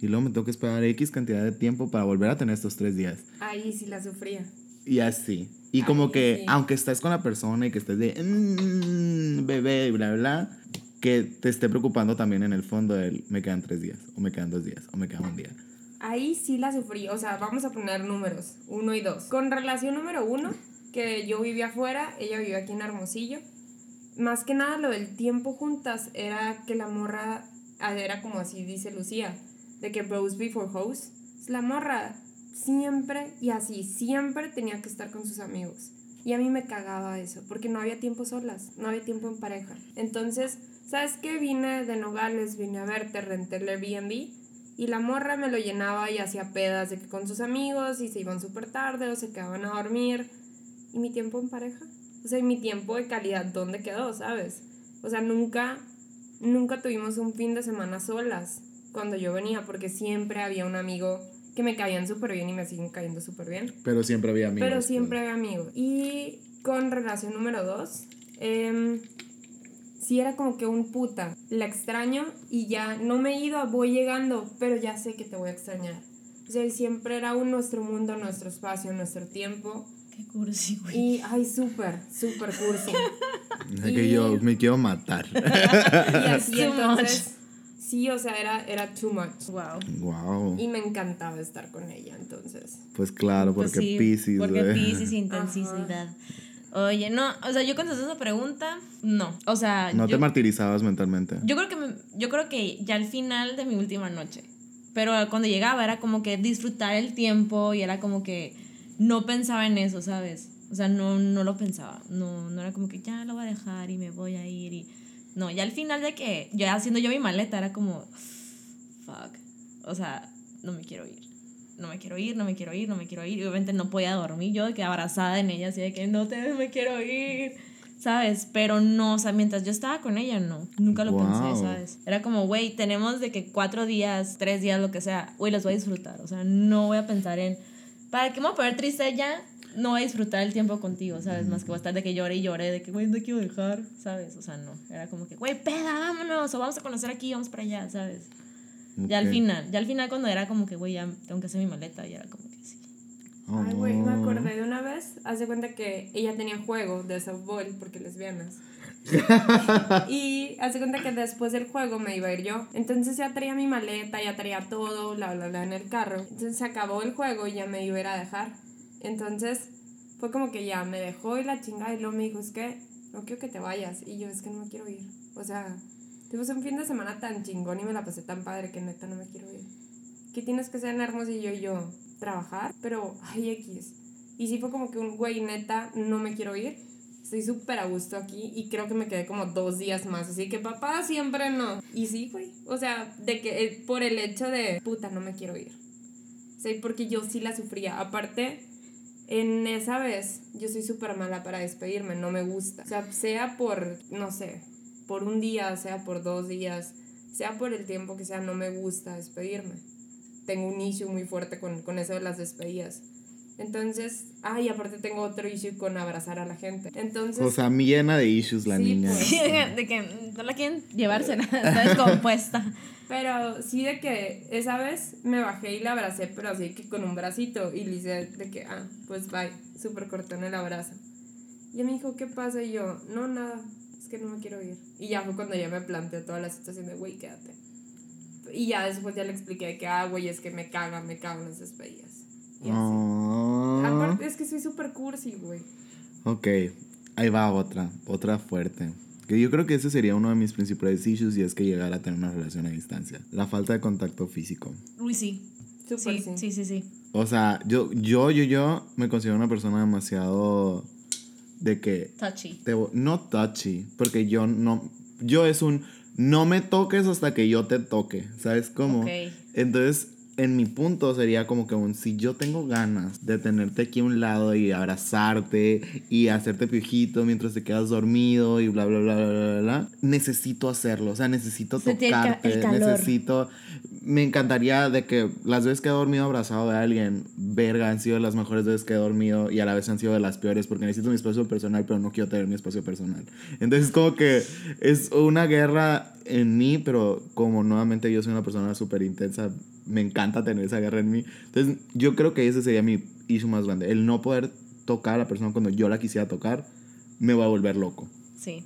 Speaker 2: Y luego me tengo que esperar X cantidad de tiempo para volver a tener estos tres días.
Speaker 3: Ahí sí la sufría.
Speaker 2: Y así. Y como que,
Speaker 3: sí.
Speaker 2: aunque estés con la persona y que estés de "Mm, bebé y bla, bla, que te esté preocupando también en el fondo del me quedan tres días, o me quedan dos días, o me queda un día.
Speaker 3: Ahí sí la sufrí. O sea, vamos a poner números, uno y dos. Con relación número uno, que yo vivía afuera, ella vivía aquí en Hermosillo. Más que nada lo del tiempo juntas era que la morra, ah, era como así dice Lucía, de que bros before hoes. La morra siempre y así, siempre tenía que estar con sus amigos. Y a mí me cagaba eso, porque no había tiempo solas, no había tiempo en pareja. Entonces, ¿sabes qué? Vine de Nogales, vine a verte, renté el Airbnb y la morra me lo llenaba y hacía pedas de que con sus amigos y se iban súper tarde o se quedaban a dormir. ¿Y mi tiempo en pareja? O sea, ¿y mi tiempo de calidad dónde quedó, sabes? O sea, nunca, nunca tuvimos un fin de semana solas cuando yo venía porque siempre había un amigo que me caían súper bien y me siguen cayendo súper bien.
Speaker 2: Pero siempre había amigos.
Speaker 3: Pero
Speaker 2: pues.
Speaker 3: siempre había amigos. Y con relación número dos, em, sí era como que un puta. La extraño y ya no me he ido, voy llegando, pero ya sé que te voy a extrañar. O sea, siempre era un nuestro mundo, nuestro espacio, nuestro tiempo.
Speaker 4: Qué cursi, güey.
Speaker 3: Y, ay, súper, súper cursi.
Speaker 2: Es que yo me quiero matar.
Speaker 3: Y así
Speaker 4: Too
Speaker 3: entonces, sí, o sea, era, era too much.
Speaker 4: Wow.
Speaker 2: wow.
Speaker 3: Y me encantaba estar con ella, entonces.
Speaker 2: Pues claro, porque
Speaker 4: Pues sí,
Speaker 2: Pisces,
Speaker 4: Porque. Pisces, intensidad. Oye, no, o sea, yo contesté esa pregunta, no. O sea,
Speaker 2: No
Speaker 4: yo,
Speaker 2: te martirizabas mentalmente.
Speaker 4: yo creo que me- yo creo que ya al final de mi última noche. Pero cuando llegaba era como que disfrutar el tiempo y era como que no pensaba en eso, ¿sabes? O sea, no, no lo pensaba. No, no era como que ya lo voy a dejar y me voy a ir y... No, ya al final de que ya haciendo yo mi maleta era como... Fuck. O sea, no me quiero ir. No me quiero ir, no me quiero ir, no me quiero ir. Y obviamente no podía dormir yo de que abrazada en ella, así de que no te me quiero ir. ¿Sabes? Pero no, o sea, mientras yo estaba con ella, no. Nunca lo
Speaker 2: Wow.
Speaker 4: pensé, ¿sabes? Era como, güey, tenemos de que cuatro días, tres días, lo que sea. Güey, los voy a disfrutar. O sea, no voy a pensar en, ¿para qué me voy a poner triste ya? No voy a disfrutar el tiempo contigo, ¿sabes? Más que voy a estar de que llore y llore, de que, güey, no quiero dejar, ¿sabes? O sea, no. Era como que, güey, peda, vámonos, o vamos a conocer aquí, vamos para allá, ¿sabes? Ya al final, ya al final cuando era como que, güey, ya tengo que hacer mi maleta, ya era como que sí.
Speaker 3: Ay, güey, me
Speaker 2: Oh.
Speaker 3: acordé de una vez, hace cuenta que ella tenía juego de softball, porque lesbianas. y hace cuenta que después del juego me iba a ir yo. Entonces ya traía mi maleta, ya traía todo, bla, bla, bla, en el carro. Entonces se acabó el juego y ya me iba a ir a dejar. Entonces fue como que ya me dejó y la chingada y luego me dijo, es que no quiero que te vayas. Y yo, es que no me quiero ir. O sea, tuvimos un fin de semana tan chingón y me la pasé tan padre que neta no me quiero ir. ¿Qué tienes que hacer en Hermosillo y yo? Trabajar, pero ay, X. Y sí fue como que un güey, neta, no me quiero ir. estoy súper a gusto aquí y creo que me quedé como dos días más, así que papá siempre no. Y sí, güey, o sea, de que eh, por el hecho de, puta, no me quiero ir. Sea, porque yo sí la sufría. Aparte, en esa vez, yo soy súper mala para despedirme, no me gusta. O sea, sea por, no sé, por un día, sea por dos días, sea por el tiempo que sea, no me gusta despedirme. Tengo un issue muy fuerte con, con eso de las despedidas. Entonces, ay, aparte tengo otro issue con abrazar a la gente. Entonces,
Speaker 2: O sea, me llena de issues la
Speaker 3: Sí,
Speaker 2: niña.
Speaker 3: pues.
Speaker 4: Sí, de, de que no la quieren llevarse, está descompuesta.
Speaker 3: pero sí de que esa vez me bajé y la abracé, pero así que con un bracito y le hice de que, ah, pues bye, súper cortón el abrazo. Y ella me dijo, ¿qué pasa? Y yo, no, nada, que no me quiero ir. Y ya fue cuando ya me planteó toda la situación de, güey, quédate. Y ya después ya le expliqué que, ah, güey, es que me caga, me cagan las despedidas. Y así.
Speaker 2: Ah.
Speaker 3: Aparte, es que soy súper cursi, güey.
Speaker 2: Ok, ahí va otra, otra fuerte. Que yo creo que ese sería uno de mis principales issues y es que llegar a tener una relación a distancia. La falta de contacto físico.
Speaker 4: Uy, sí.
Speaker 3: Súper
Speaker 4: Sí,
Speaker 3: sí.
Speaker 4: sí, sí, sí.
Speaker 2: O sea, yo, yo, yo, yo me considero una persona demasiado de que
Speaker 4: Touchy.
Speaker 2: te no touchy, porque yo no, yo es un no me toques hasta que yo te toque, ¿sabes cómo? Entonces, en mi punto sería como que un, si yo tengo ganas de tenerte aquí a un lado y abrazarte y hacerte piojito mientras te quedas dormido y bla, bla, bla, bla, bla, bla, necesito hacerlo, o sea, necesito
Speaker 4: Sentir
Speaker 2: tocarte,
Speaker 4: el calor.
Speaker 2: necesito, me encantaría de que las veces que he dormido abrazado de alguien, verga, han sido las mejores veces que he dormido y a la vez han sido de las peores porque necesito mi espacio personal, pero no quiero tener mi espacio personal. Entonces, como que es una guerra en mí, pero como nuevamente yo soy una persona súper intensa, me encanta tener esa guerra en mí. Entonces, yo creo que ese sería mi issue más grande. El no poder tocar a la persona cuando yo la quisiera tocar, me va a volver loco.
Speaker 4: Sí,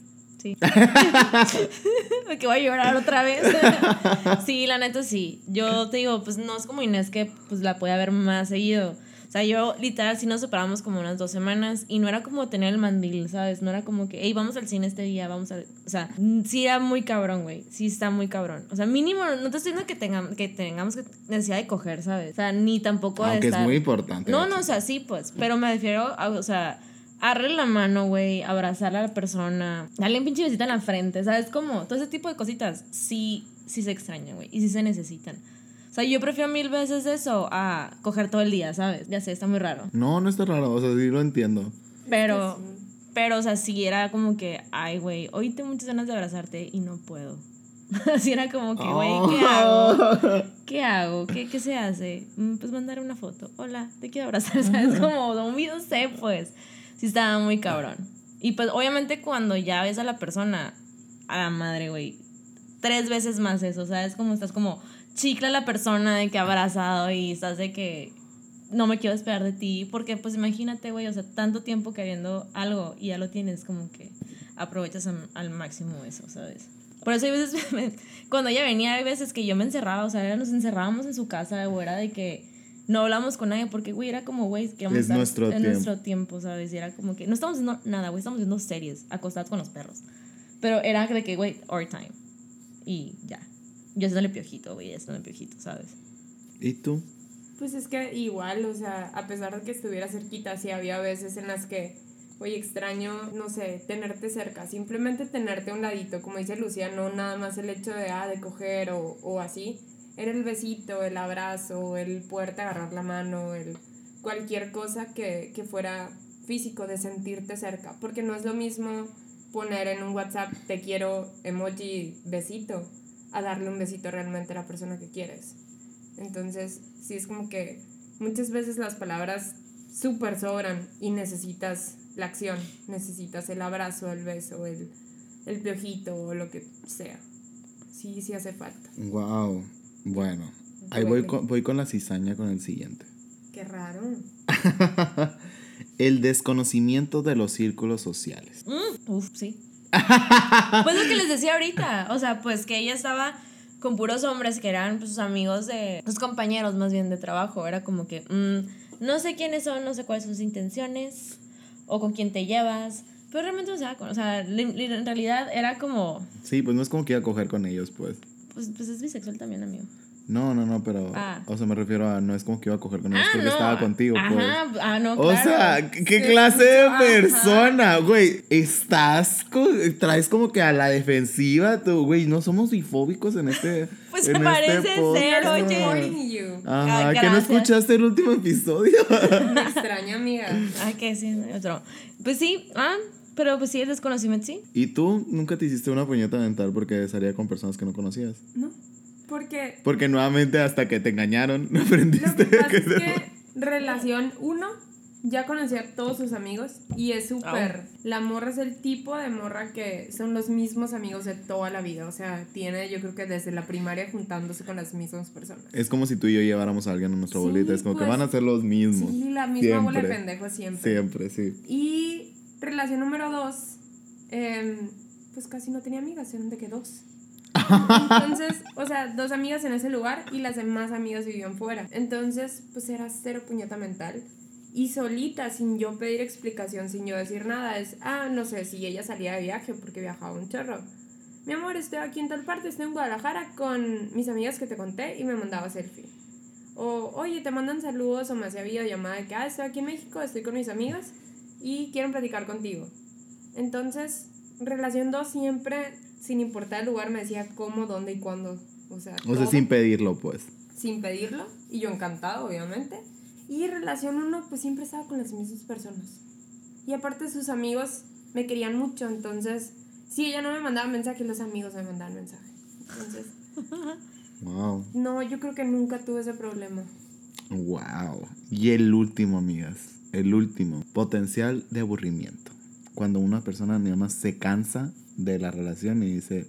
Speaker 4: sí. que voy a llorar otra vez. sí, la neta sí. Yo te digo, pues no es como Inés que pues la puede ver más seguido. O sea, yo literal sí nos separamos como unas dos semanas y no era como tener el mandil, ¿sabes? No era como que, hey, vamos al cine este día, vamos a... O sea, sí era muy cabrón, güey. Sí está muy cabrón. O sea, mínimo, no te estoy diciendo que, tengamos que tengamos que necesidad de coger, ¿sabes? O sea, ni tampoco de
Speaker 2: Aunque es muy importante.
Speaker 4: No, no, o sea, sí, pues. Pero me refiero a, o sea, arre la mano, güey, abrazar a la persona, darle un pinche besito en la frente, ¿sabes? Como todo ese tipo de cositas, sí, sí se extrañan, güey, y sí se necesitan. O sea, yo prefiero mil veces eso a coger todo el día, ¿sabes? Ya sé, está muy raro.
Speaker 2: No, no está raro, o sea, sí lo entiendo.
Speaker 4: Pero,
Speaker 3: sí.
Speaker 4: pero, o sea, sí era como que, ay, güey, hoy tengo muchas ganas de abrazarte y no puedo. Así era como que, güey, ¿qué hago? ¿Qué hago? ¿Qué, qué se hace? Mm, Pues mandar una foto. Hola, te quiero abrazar, ¿sabes? Como, no no sé, pues. Sí estaba muy cabrón. Y pues obviamente cuando ya ves a la persona, a la madre, güey, tres veces más eso, ¿sabes? Como estás como chicla la persona de que abrazado y estás de que no me quiero despegar de ti, porque pues imagínate, güey, o sea, tanto tiempo queriendo algo y ya lo tienes, como que aprovechas al máximo eso, ¿sabes? Por eso hay veces, cuando ella venía, hay veces que yo me encerraba, o sea, nos encerrábamos en su casa, o era de que no hablamos con nadie, porque, güey, era como, güey, queríamos
Speaker 2: Es
Speaker 4: estar
Speaker 2: nuestro
Speaker 4: en
Speaker 2: tiempo.
Speaker 4: nuestro tiempo, ¿sabes? Y era como que no estamos haciendo nada, güey, estamos viendo series, acostados con los perros. Pero era de que, güey, our time. Y ya. Yo haciéndole piojito, güey, haciéndole piojito, ¿sabes?
Speaker 2: ¿Y tú?
Speaker 3: Pues es que igual, o sea, a pesar de que estuviera cerquita, sí había veces en las que, oye, extraño, no sé, tenerte cerca, simplemente tenerte a un ladito, como dice Lucía, no nada más el hecho de, ah, de coger o, o así, era el besito, el abrazo, el poderte agarrar la mano, el cualquier cosa que, que fuera físico, de sentirte cerca, porque no es lo mismo poner en un WhatsApp, te quiero, emoji, besito, a darle un besito realmente a la persona que quieres. Entonces, sí es como que muchas veces las palabras súper sobran y necesitas la acción, necesitas el abrazo, el beso, el, el piojito o lo que sea. Sí, sí hace falta.
Speaker 2: Wow. Bueno, ahí voy con, voy con la cizaña con el siguiente.
Speaker 3: Qué raro.
Speaker 2: El desconocimiento de los círculos sociales.
Speaker 4: Mm, uf, sí. pues lo que les decía ahorita, o sea, pues que ella estaba con puros hombres que eran pues, sus amigos de, sus compañeros más bien de trabajo, era como que, mm, no sé quiénes son, no sé cuáles son sus intenciones, o con quién te llevas, pero realmente no se daba con- o sea, en realidad era como,
Speaker 2: Sí, pues no es como que iba a coger con ellos, pues.
Speaker 4: Pues, pues es bisexual también, amigo.
Speaker 2: No, no, no, pero.
Speaker 4: Ah.
Speaker 2: O sea, me refiero a. No es como que iba a coger con ellos
Speaker 4: Ah,
Speaker 2: porque
Speaker 4: no.
Speaker 2: estaba contigo, pues.
Speaker 4: Ajá, ah, no,
Speaker 2: O
Speaker 4: claro.
Speaker 2: sea, ¿qué qué
Speaker 3: Se
Speaker 2: clase de
Speaker 3: ajá.
Speaker 2: persona, güey? Estás, co- traes como que a la defensiva, tú, güey. No somos bifóbicos en este.
Speaker 4: Pues
Speaker 2: en
Speaker 4: me parece ser,
Speaker 2: podcast.
Speaker 4: oye.
Speaker 2: Ajá,
Speaker 4: Ah,
Speaker 2: que no escuchaste el último episodio.
Speaker 3: Me extraña, amiga.
Speaker 4: Ay, que sí, otro. Pues sí, ah, pero pues sí, el desconocimiento sí.
Speaker 2: ¿Y tú nunca te hiciste una puñeta mental porque salía con personas que no conocías?
Speaker 3: No. Porque
Speaker 2: Porque nuevamente hasta que te engañaron, no
Speaker 3: lo
Speaker 2: aprendiste.
Speaker 3: que pasa es
Speaker 2: que-
Speaker 3: que relación uno ya conocía a todos sus amigos y es súper. La morra es el tipo de morra que son los mismos amigos de toda la vida. O sea, tiene yo creo que desde la primaria juntándose con las mismas personas.
Speaker 2: Es como si tú y yo lleváramos a alguien a nuestra
Speaker 3: Sí,
Speaker 2: bolita. Es como que
Speaker 3: pues,
Speaker 2: van a ser los mismos.
Speaker 3: Sí, la misma bola de
Speaker 2: Siempre.
Speaker 3: pendejos siempre.
Speaker 2: Siempre, sí.
Speaker 3: Y relación número dos, em, pues casi no tenía amigas, eran de que dos. Entonces, o sea, dos amigas en ese lugar y las demás amigas vivían fuera. Entonces, pues era cero puñeta mental. Y solita, sin yo pedir explicación, sin yo decir nada, es, ah, no sé, si ella salía de viaje porque viajaba un chorro. Mi amor, estoy aquí en tal parte, estoy en Guadalajara con mis amigas que te conté y me mandaba selfie. O, oye, te mandan saludos o me hacía videollamada de que, ah, estoy aquí en México, estoy con mis amigas y quieren platicar contigo. Entonces, relación 2 siempre, sin importar el lugar, me decía cómo, dónde y cuándo. O sea,
Speaker 2: O sea, sin pedirlo, pues.
Speaker 3: sin pedirlo. Y yo encantado, obviamente. Y relación 1, pues siempre estaba con las mismas personas. Y aparte sus amigos me querían mucho, entonces, si ella no me mandaba mensaje, los amigos me mandaban mensaje. Entonces,
Speaker 2: Wow.
Speaker 3: no, yo creo que nunca tuve ese problema.
Speaker 2: Wow. Y el último, amigas. El último. Potencial de aburrimiento. Cuando una persona nada más se cansa de la relación y dice,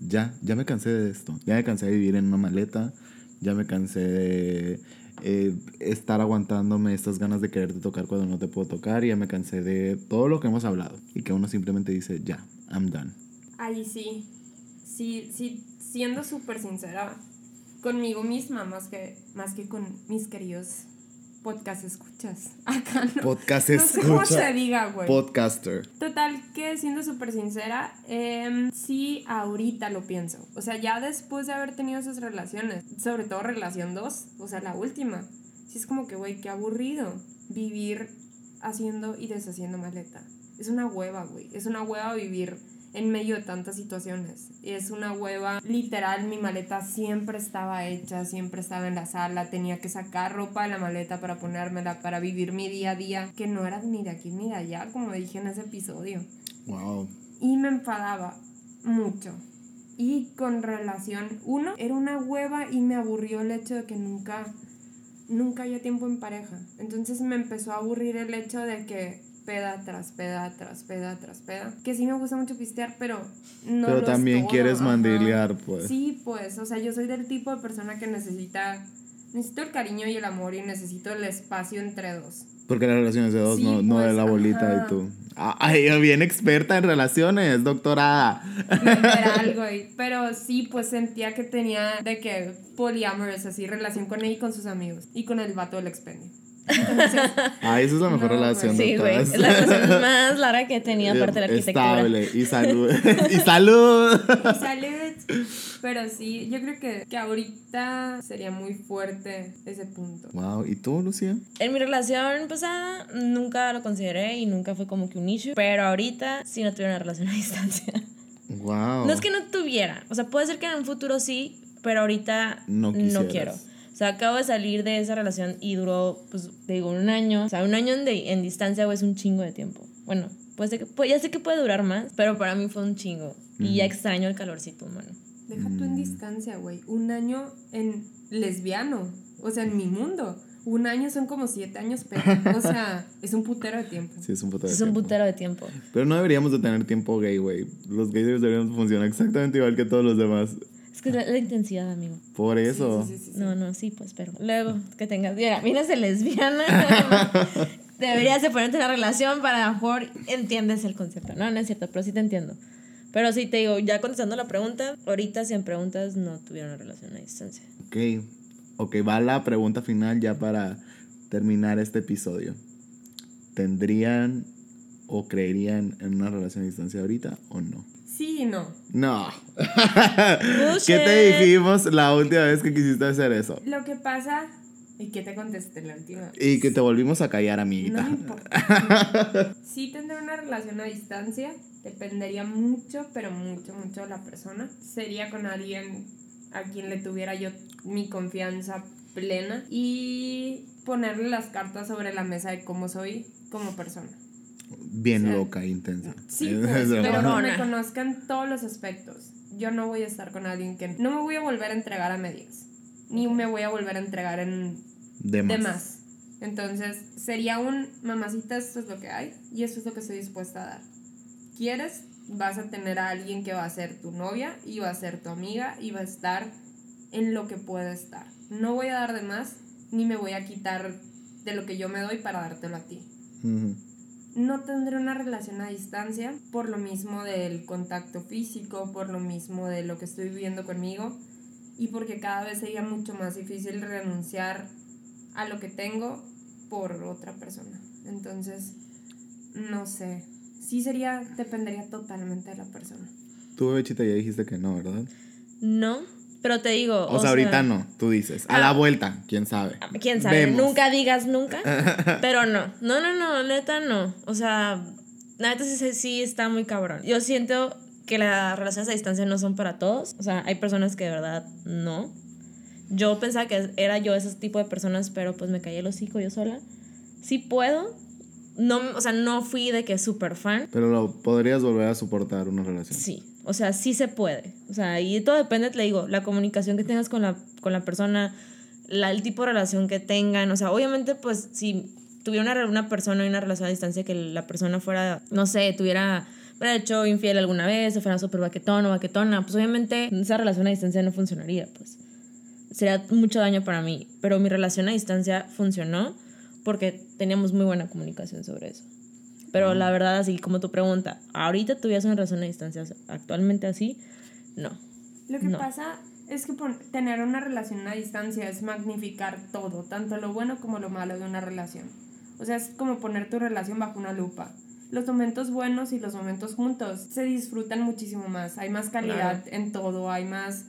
Speaker 2: ya, ya me cansé de esto. Ya me cansé de vivir en una maleta. Ya me cansé de eh, estar aguantándome estas ganas de quererte tocar cuando no te puedo tocar. Ya me cansé de todo lo que hemos hablado. Y que uno simplemente dice, ya, I'm done.
Speaker 3: Ahí sí, sí, sí, siendo súper sincera conmigo misma, más que, más que con mis queridos podcast escuchas. Acá no.
Speaker 2: Podcast
Speaker 3: no sé cómo se diga, güey.
Speaker 2: Podcaster.
Speaker 3: Total, que siendo súper sincera, em, sí, ahorita lo pienso. O sea, ya después de haber tenido esas relaciones, sobre todo relación 2, o sea, la última, sí es como que, güey, qué aburrido vivir haciendo y deshaciendo maleta. Es una hueva, güey. Es una hueva vivir en medio de tantas situaciones. Es una hueva, literal, mi maleta siempre estaba hecha, siempre estaba en la sala, tenía que sacar ropa de la maleta para ponérmela, para vivir mi día a día, que no era ni de aquí ni de allá, como dije en ese episodio.
Speaker 2: Wow.
Speaker 3: Y me enfadaba mucho. Y con relación, uno, era una hueva y me aburrió el hecho de que nunca, nunca había tiempo en pareja. Entonces me empezó a aburrir el hecho de que peda tras peda tras peda tras peda. Que sí me gusta mucho pistear, pero no
Speaker 2: Pero
Speaker 3: lo es
Speaker 2: también
Speaker 3: todo,
Speaker 2: quieres
Speaker 3: ajá.
Speaker 2: mandilear, pues.
Speaker 3: Sí, pues, o sea, yo soy del tipo de persona que necesita, necesito el cariño y el amor y necesito el espacio entre dos.
Speaker 2: Porque la relación es de dos,
Speaker 3: Sí,
Speaker 2: no, no de
Speaker 3: pues,
Speaker 2: la bolita
Speaker 3: ajá.
Speaker 2: y tú. Ah, Ay, bien experta en relaciones, doctora.
Speaker 3: Literal, güey. Pero sí, pues sentía que tenía de que poliamorous, así, relación con ella y con sus amigos. Y con el vato del expendio. Entonces,
Speaker 2: Ah, esa es la mejor
Speaker 3: No,
Speaker 2: relación,
Speaker 3: güey.
Speaker 4: Sí,
Speaker 2: doctora.
Speaker 4: güey. Es la relación más larga que he tenido aparte de la arquitectura.
Speaker 2: Estable. Y salud. y salud.
Speaker 3: y salud. Pero sí, yo creo que, que ahorita sería muy fuerte ese punto.
Speaker 2: Wow. ¿Y tú, Lucía?
Speaker 4: En mi relación pasada nunca lo consideré y nunca fue como que un issue, pero ahorita sí no tuve una relación a distancia.
Speaker 2: Wow.
Speaker 4: No es que no tuviera, o sea, puede ser que en un futuro sí, pero ahorita
Speaker 2: No
Speaker 4: no, quiero. O sea, acabo de salir de esa relación y duró, pues, te digo, un año. O sea, un año en, de- en distancia, güey, es un chingo de tiempo. Bueno, pues, ya sé que puede durar más, pero para mí fue un chingo. Y ya extraño el calorcito humano.
Speaker 3: Deja tú en distancia, güey. Un año en lesbiano. O sea, en mi mundo. Un año son como siete años, pero, o sea, es un putero de tiempo.
Speaker 2: Sí, es un puto de
Speaker 4: Es un
Speaker 2: tiempo.
Speaker 4: putero de tiempo.
Speaker 2: Pero no deberíamos de tener tiempo gay, güey. Los gays deberíamos funcionar exactamente igual que todos los demás.
Speaker 4: Es que la, la intensidad, amigo.
Speaker 2: Por eso.
Speaker 3: Sí, sí, sí, sí.
Speaker 4: No, no, sí, pues, pero luego que tengas, mira, vienes de lesbiana, deberías de ponerte en una relación para a lo mejor entiendes el concepto. No, no es cierto, pero sí te entiendo. Pero sí te digo, ya contestando la pregunta, ahorita si en preguntas no tuvieron una relación a distancia.
Speaker 2: Ok. Ok, va la pregunta final ya para terminar este episodio. ¿Tendrían o creerían en una relación a distancia ahorita o no?
Speaker 3: Sí y no.
Speaker 2: No. ¿Qué te dijimos la última vez que quisiste hacer eso?
Speaker 3: Lo que pasa. ¿Y qué te contesté la última vez?
Speaker 2: Y que te volvimos a callar, amiguita.
Speaker 3: No me importa. sí tendré una relación a distancia. Dependería mucho, pero mucho, mucho de la persona. Sería con alguien a quien le tuviera yo mi confianza plena. Y ponerle las cartas sobre la mesa de cómo soy como persona.
Speaker 2: Bien
Speaker 3: O sea,
Speaker 2: loca, intensa.
Speaker 3: Sí,
Speaker 2: Es
Speaker 3: pues, pero que me conozcan todos los aspectos. Yo no voy a estar con alguien que no me voy a volver a entregar a medias, ni me voy a volver a entregar en
Speaker 2: De más.
Speaker 3: de más. Entonces, sería un mamacita, esto es lo que hay y esto es lo que estoy dispuesta a dar. ¿Quieres? Vas a tener a alguien que va a ser tu novia y va a ser tu amiga y va a estar en lo que puede estar. No voy a dar de más ni me voy a quitar de lo que yo me doy para dártelo a ti
Speaker 2: Ujú.
Speaker 3: No tendré una relación a distancia por lo mismo del contacto físico, por lo mismo de lo que estoy viviendo conmigo y porque cada vez sería mucho más difícil renunciar a lo que tengo por otra persona. Entonces, no sé. Sí sería, dependería totalmente de la persona.
Speaker 2: Tú, Bechita, ya dijiste que no, ¿verdad?
Speaker 4: No, pero te digo.
Speaker 2: O, sea, ahorita no, tú dices. A
Speaker 4: Ah.
Speaker 2: la vuelta, quién sabe.
Speaker 4: Quién sabe,
Speaker 2: Vemos.
Speaker 4: nunca digas nunca. pero no, no, no, no, neta no. O sea, neta sí, sí está muy cabrón. Yo siento que las relaciones a distancia no son para todos. O sea, hay personas que de verdad no. Yo pensaba que era yo ese tipo de personas, pero pues me caí el hocico yo sola. Sí puedo. No, o sea, no fui de que súper fan.
Speaker 2: Pero lo podrías volver a soportar una relación.
Speaker 4: Sí, o sea, sí se puede. O sea, y todo depende, te digo, la comunicación que tengas con la, con la persona, la, el tipo de relación que tengan. O sea, obviamente, pues, si tuviera una, una persona y una relación a distancia que la persona fuera, no sé, tuviera, fuera hecho infiel alguna vez, o fuera súper baquetón o baquetona, pues obviamente esa relación a distancia no funcionaría, pues. Sería mucho daño para mí. Pero mi relación a distancia funcionó porque teníamos muy buena comunicación sobre eso. Pero la verdad, así como tu pregunta, ¿ahorita tuvieras una relación a distancia actualmente así? No.
Speaker 3: Lo que
Speaker 4: No.
Speaker 3: pasa es que tener una relación a distancia es magnificar todo, tanto lo bueno como lo malo de una relación. O sea, es como poner tu relación bajo una lupa. Los momentos buenos y los momentos juntos se disfrutan muchísimo más. Hay más calidad en todo, hay más...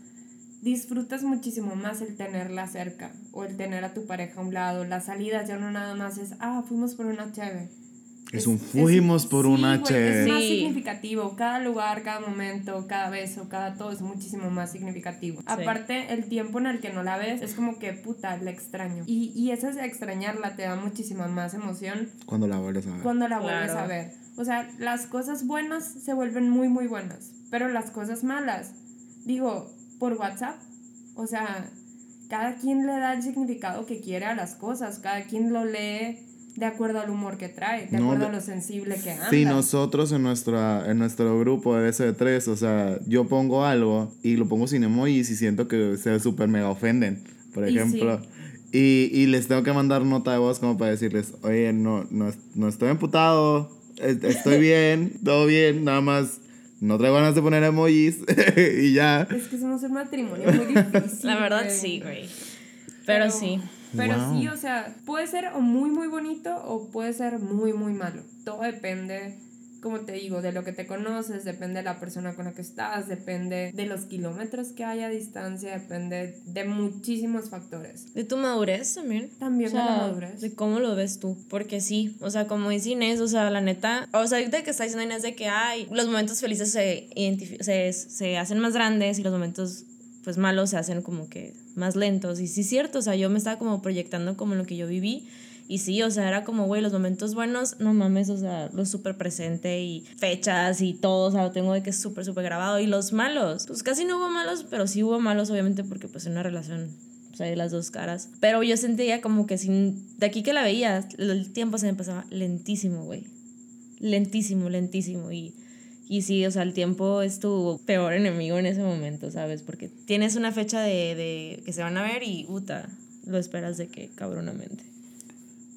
Speaker 3: Disfrutas muchísimo más el tenerla cerca o el tener a tu pareja a un lado. Las salidas ya no nada más es, ah, fuimos por una cheve.
Speaker 2: Es un fuimos por
Speaker 3: sí, güey,
Speaker 2: cheve.
Speaker 3: Es más
Speaker 4: Sí.
Speaker 3: significativo. Cada lugar, cada momento, cada beso, cada todo es muchísimo más significativo. Aparte, el tiempo en el que no la ves es como que puta, la extraño. Y, y de extrañarla te da muchísima más emoción
Speaker 2: Cuando la vuelves a ver.
Speaker 3: cuando la vuelves
Speaker 4: Claro.
Speaker 3: a ver. O sea, las cosas buenas se vuelven muy, muy buenas. Pero las cosas malas, digo, por WhatsApp, o sea, cada quien le da el significado que quiere a las cosas, cada quien lo lee de acuerdo al humor que trae, de
Speaker 2: No,
Speaker 3: acuerdo a lo sensible que anda.
Speaker 2: Sí, nosotros en, nuestra, en nuestro grupo de S3, o sea, yo pongo algo y lo pongo sin emojis y siento que se súper mega ofenden, por
Speaker 3: Y
Speaker 2: ejemplo. Y, y les tengo que mandar nota de voz como para decirles, oye, no, no, no estoy emputado, es- estoy bien, todo bien, nada más no traigo ganas de poner emojis y ya.
Speaker 3: Es que somos un matrimonio muy difícil.
Speaker 4: La verdad
Speaker 3: güey.
Speaker 4: sí, güey. Pero, sí.
Speaker 3: Pero
Speaker 2: Wow.
Speaker 3: sí, o sea, puede ser o muy, muy bonito o puede ser muy, muy malo. Todo depende, como te digo, de lo que te conoces, depende de la persona con la que estás, depende de los kilómetros que hay a distancia, depende de muchísimos factores.
Speaker 4: De tu madurez también.
Speaker 3: También
Speaker 4: O sea,
Speaker 3: de la madurez.
Speaker 4: De cómo lo ves tú. Porque sí, o sea, como dice Inés, o sea, la neta, o sea, ahorita que está diciendo Inés de que hay los momentos felices se, identifi- se, se hacen más grandes y los momentos pues malos se hacen como que más lentos. Y sí es cierto, o sea, yo me estaba como proyectando como lo que yo viví. Y sí, o sea, era como, güey, los momentos buenos, no mames, o sea, lo súper presente y fechas y todo, o sea, lo tengo de que súper, súper grabado. Y los malos, pues casi no hubo malos, pero sí hubo malos, obviamente, porque pues en una relación pues hay de las dos caras. Pero yo sentía como que sin, de aquí que la veía, el tiempo se me pasaba lentísimo, güey. Lentísimo, lentísimo. Y, y sí, o sea, el tiempo es tu peor enemigo en ese momento, ¿sabes? Porque tienes una fecha de, de que se van a ver y, puta, lo esperas de que cabronamente.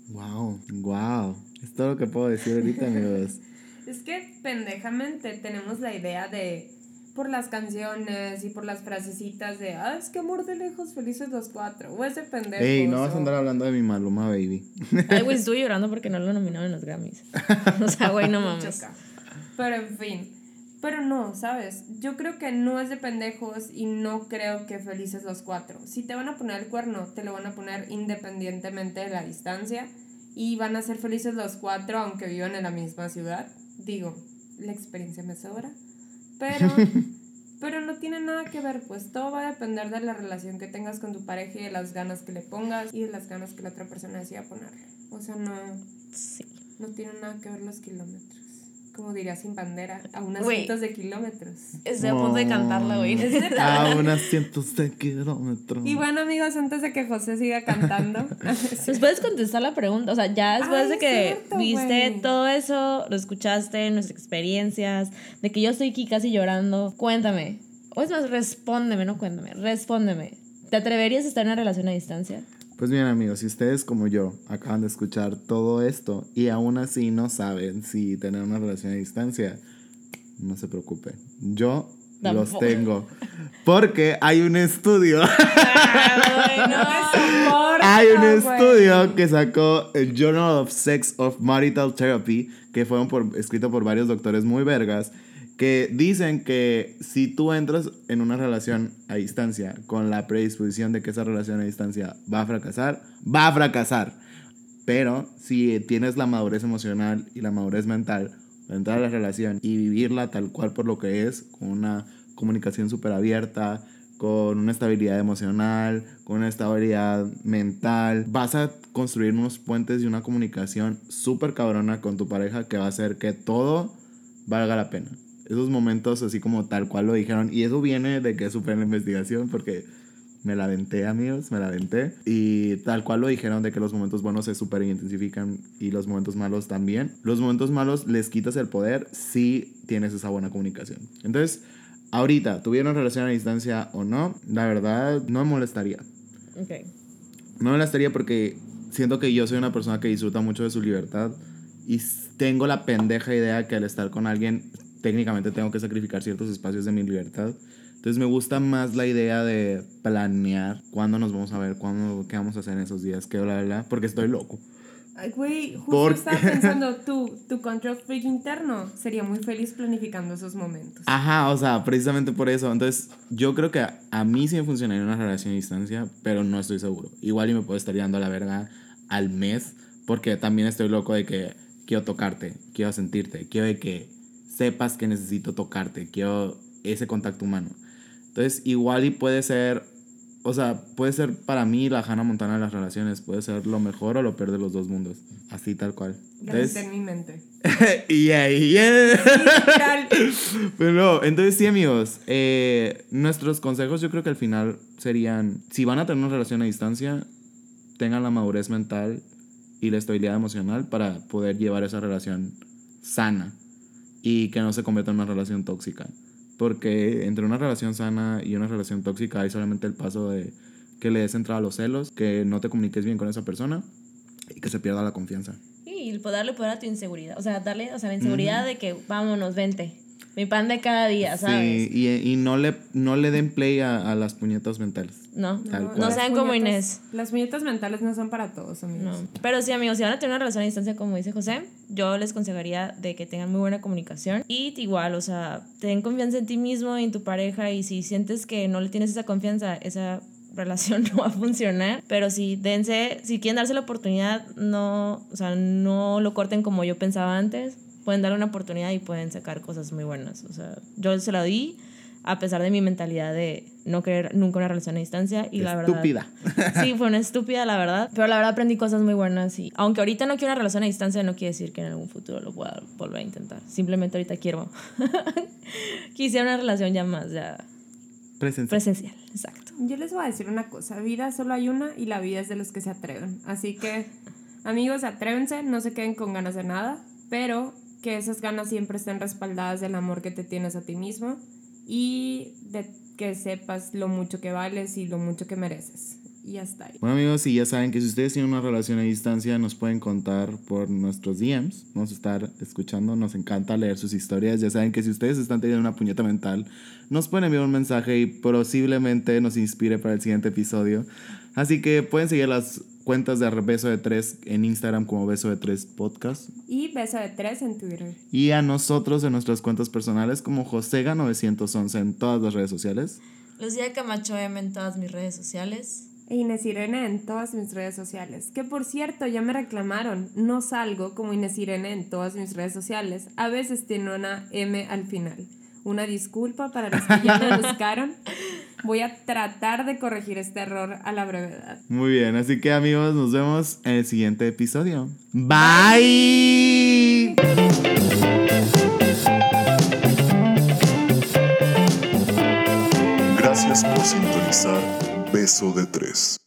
Speaker 2: Wow, wow. Es todo lo que puedo decir ahorita, amigos.
Speaker 3: Es que pendejamente tenemos la idea de por las canciones y por las frasecitas de, ah, es que amor de lejos, felices los cuatro. O ese pendejo.
Speaker 2: Ey, no vas a andar hablando de mi Maluma Baby.
Speaker 4: Ay, güey, estuve llorando porque no lo nominaron en los Grammys. O sea, güey, no mames.
Speaker 3: Choca. Pero en fin. Pero no, ¿sabes? Yo creo que no es de pendejos y no creo que felices los cuatro. Si te van a poner el cuerno, te lo van a poner independientemente de la distancia y van a ser felices los cuatro aunque vivan en la misma ciudad. Digo, la experiencia me sobra. Pero, pero no tiene nada que ver, pues todo va a depender de la relación que tengas con tu pareja y de las ganas que le pongas y de las ganas que la otra persona decida ponerle. O sea, no,
Speaker 4: Sí.
Speaker 3: no tiene nada que ver los kilómetros. Como diría sin bandera, a unas cientos de kilómetros.
Speaker 4: Estoy a punto de cantarla, güey.
Speaker 2: A unas cientos de kilómetros.
Speaker 3: Y bueno, amigos, antes de que José siga cantando,
Speaker 4: Pues puedes contestar la pregunta, o sea, ya después
Speaker 3: Ay,
Speaker 4: de que
Speaker 3: cierto,
Speaker 4: viste todo eso, lo escuchaste, nuestras experiencias, de que yo estoy aquí casi llorando, cuéntame. O es más, respóndeme, no cuéntame, respóndeme. ¿Te atreverías a estar en una relación a distancia?
Speaker 2: Pues bien amigos, si ustedes como yo acaban de escuchar todo esto y aún así no saben si tener una relación a distancia, no se preocupen. Yo los
Speaker 4: Tampoco.
Speaker 2: tengo. Porque hay un estudio,
Speaker 3: no
Speaker 2: hay un estudio que sacó el Journal of Sex of Marital Therapy, que fue por, escrito por varios doctores muy vergas, que dicen que si tú entras en una relación a distancia con la predisposición de que esa relación a distancia va a fracasar, va a fracasar. Pero si tienes la madurez emocional y la madurez mental para entrar a la relación y vivirla tal cual por lo que es, con una comunicación súper abierta, con una estabilidad emocional, con una estabilidad mental, vas a construir unos puentes y una comunicación súper cabrona con tu pareja que va a hacer que todo valga la pena. Esos momentos así como tal cual lo dijeron. Y eso viene de que supe en la investigación porque me la aventé, amigos, me la aventé. Y tal cual lo dijeron de que los momentos buenos se super intensifican y los momentos malos también. Los momentos malos les quitas el poder si tienes esa buena comunicación. Entonces, ahorita, tuvieron relación a distancia o no, la verdad no me molestaría.
Speaker 4: Ok.
Speaker 2: No me molestaría porque siento que yo soy una persona que disfruta mucho de su libertad y tengo la pendeja idea que al estar con alguien técnicamente tengo que sacrificar ciertos espacios de mi libertad. Entonces me gusta más la idea de planear cuándo nos vamos a ver, cuándo, qué vamos a hacer en esos días, qué bla, bla, bla, porque estoy loco.
Speaker 3: Ay, güey, justo
Speaker 2: ¿Por
Speaker 3: estaba pensando, tú, tu control freak interno sería muy feliz planificando esos momentos.
Speaker 2: Ajá, o sea, precisamente por eso. Entonces, yo creo que a, a mí sí me funcionaría una relación a distancia, pero no estoy seguro. Igual y me puedo estar dando la verga al mes, porque también estoy loco de que quiero tocarte, quiero sentirte, quiero de que sepas que necesito tocarte, quiero ese contacto humano. Entonces, igual y puede ser, o sea, puede ser para mí la Hannah Montana de las relaciones, puede ser lo mejor o lo peor de los dos mundos, así tal cual. Entonces,
Speaker 3: en mi mente.
Speaker 2: yeah, yeah.
Speaker 3: Literal.
Speaker 2: Pero no, entonces sí, amigos, eh, nuestros consejos yo creo que al final serían, si van a tener una relación a distancia, tengan la madurez mental y la estabilidad emocional para poder llevar esa relación sana y que no se convierta en una relación tóxica. Porque entre una relación sana y una relación tóxica hay solamente el paso de que le des entrada a los celos, que no te comuniques bien con esa persona y que se pierda la confianza.
Speaker 4: Y el poder darle poder a tu inseguridad. O sea, darle, o sea, la inseguridad de que vámonos, vente. Mi pan de cada día, ¿sabes?
Speaker 2: Sí, y, y no, le, no le den play a, a las puñetas mentales.
Speaker 4: No,
Speaker 2: Tal
Speaker 4: no,
Speaker 2: cual.
Speaker 4: sean como Inés.
Speaker 3: Las puñetas mentales no son para todos, amigos.
Speaker 4: No. Pero sí, amigos, si van a tener una relación a distancia, como dice José, yo les aconsejaría de que tengan muy buena comunicación. Y igual, o sea, ten confianza en ti mismo y en tu pareja. Y si sientes que no le tienes esa confianza, esa relación no va a funcionar. Pero sí, dense, si quieren darse la oportunidad, no, o sea, no lo corten como yo pensaba antes. Pueden darle una oportunidad y pueden sacar cosas muy buenas. O sea, yo se la di a pesar de mi mentalidad de no querer nunca una relación a distancia. Y la verdad.
Speaker 2: Estúpida.
Speaker 4: Sí, fue una estúpida, la verdad. Pero la verdad aprendí cosas muy buenas. Y aunque ahorita no quiero una relación a distancia, no quiere decir que en algún futuro lo pueda volver a intentar. Simplemente ahorita quiero. Quisiera una relación ya más, ya
Speaker 2: Presencia.
Speaker 4: presencial. Exacto.
Speaker 3: Yo les voy a decir una cosa, vida solo hay una y la vida es de los que se atreven. Así que, amigos, atrévense, no se queden con ganas de nada, pero que esas ganas siempre estén respaldadas del amor que te tienes a ti mismo y de que sepas lo mucho que vales y lo mucho que mereces. y hasta ahí.
Speaker 2: Bueno amigos, y ya saben que si ustedes tienen una relación a distancia nos pueden contar por nuestros DMs. Vamos a estar escuchando, nos encanta leer sus historias. Ya saben que si ustedes están teniendo una puñeta mental, nos pueden enviar un mensaje y posiblemente nos inspire para el siguiente episodio. Así que pueden seguir las cuentas de Beso de Tres en Instagram como Beso de Tres Podcast.
Speaker 3: Y beso de tres en Twitter.
Speaker 2: Y a nosotros en nuestras cuentas personales como Josega911 en todas las redes sociales.
Speaker 4: Lucía Camacho M en todas mis redes sociales.
Speaker 3: E Inés Irene en todas mis redes sociales. Que por cierto, ya me reclamaron. No salgo como Inés Irene en todas mis redes sociales. A veces tiene una M al final. Una disculpa para los que ya me buscaron. Voy a tratar de corregir este error a la brevedad.
Speaker 2: Muy bien, así que amigos, nos vemos en el siguiente episodio. Bye.
Speaker 1: Gracias por sintonizar Beso de Tres.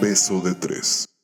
Speaker 1: Beso de Tres.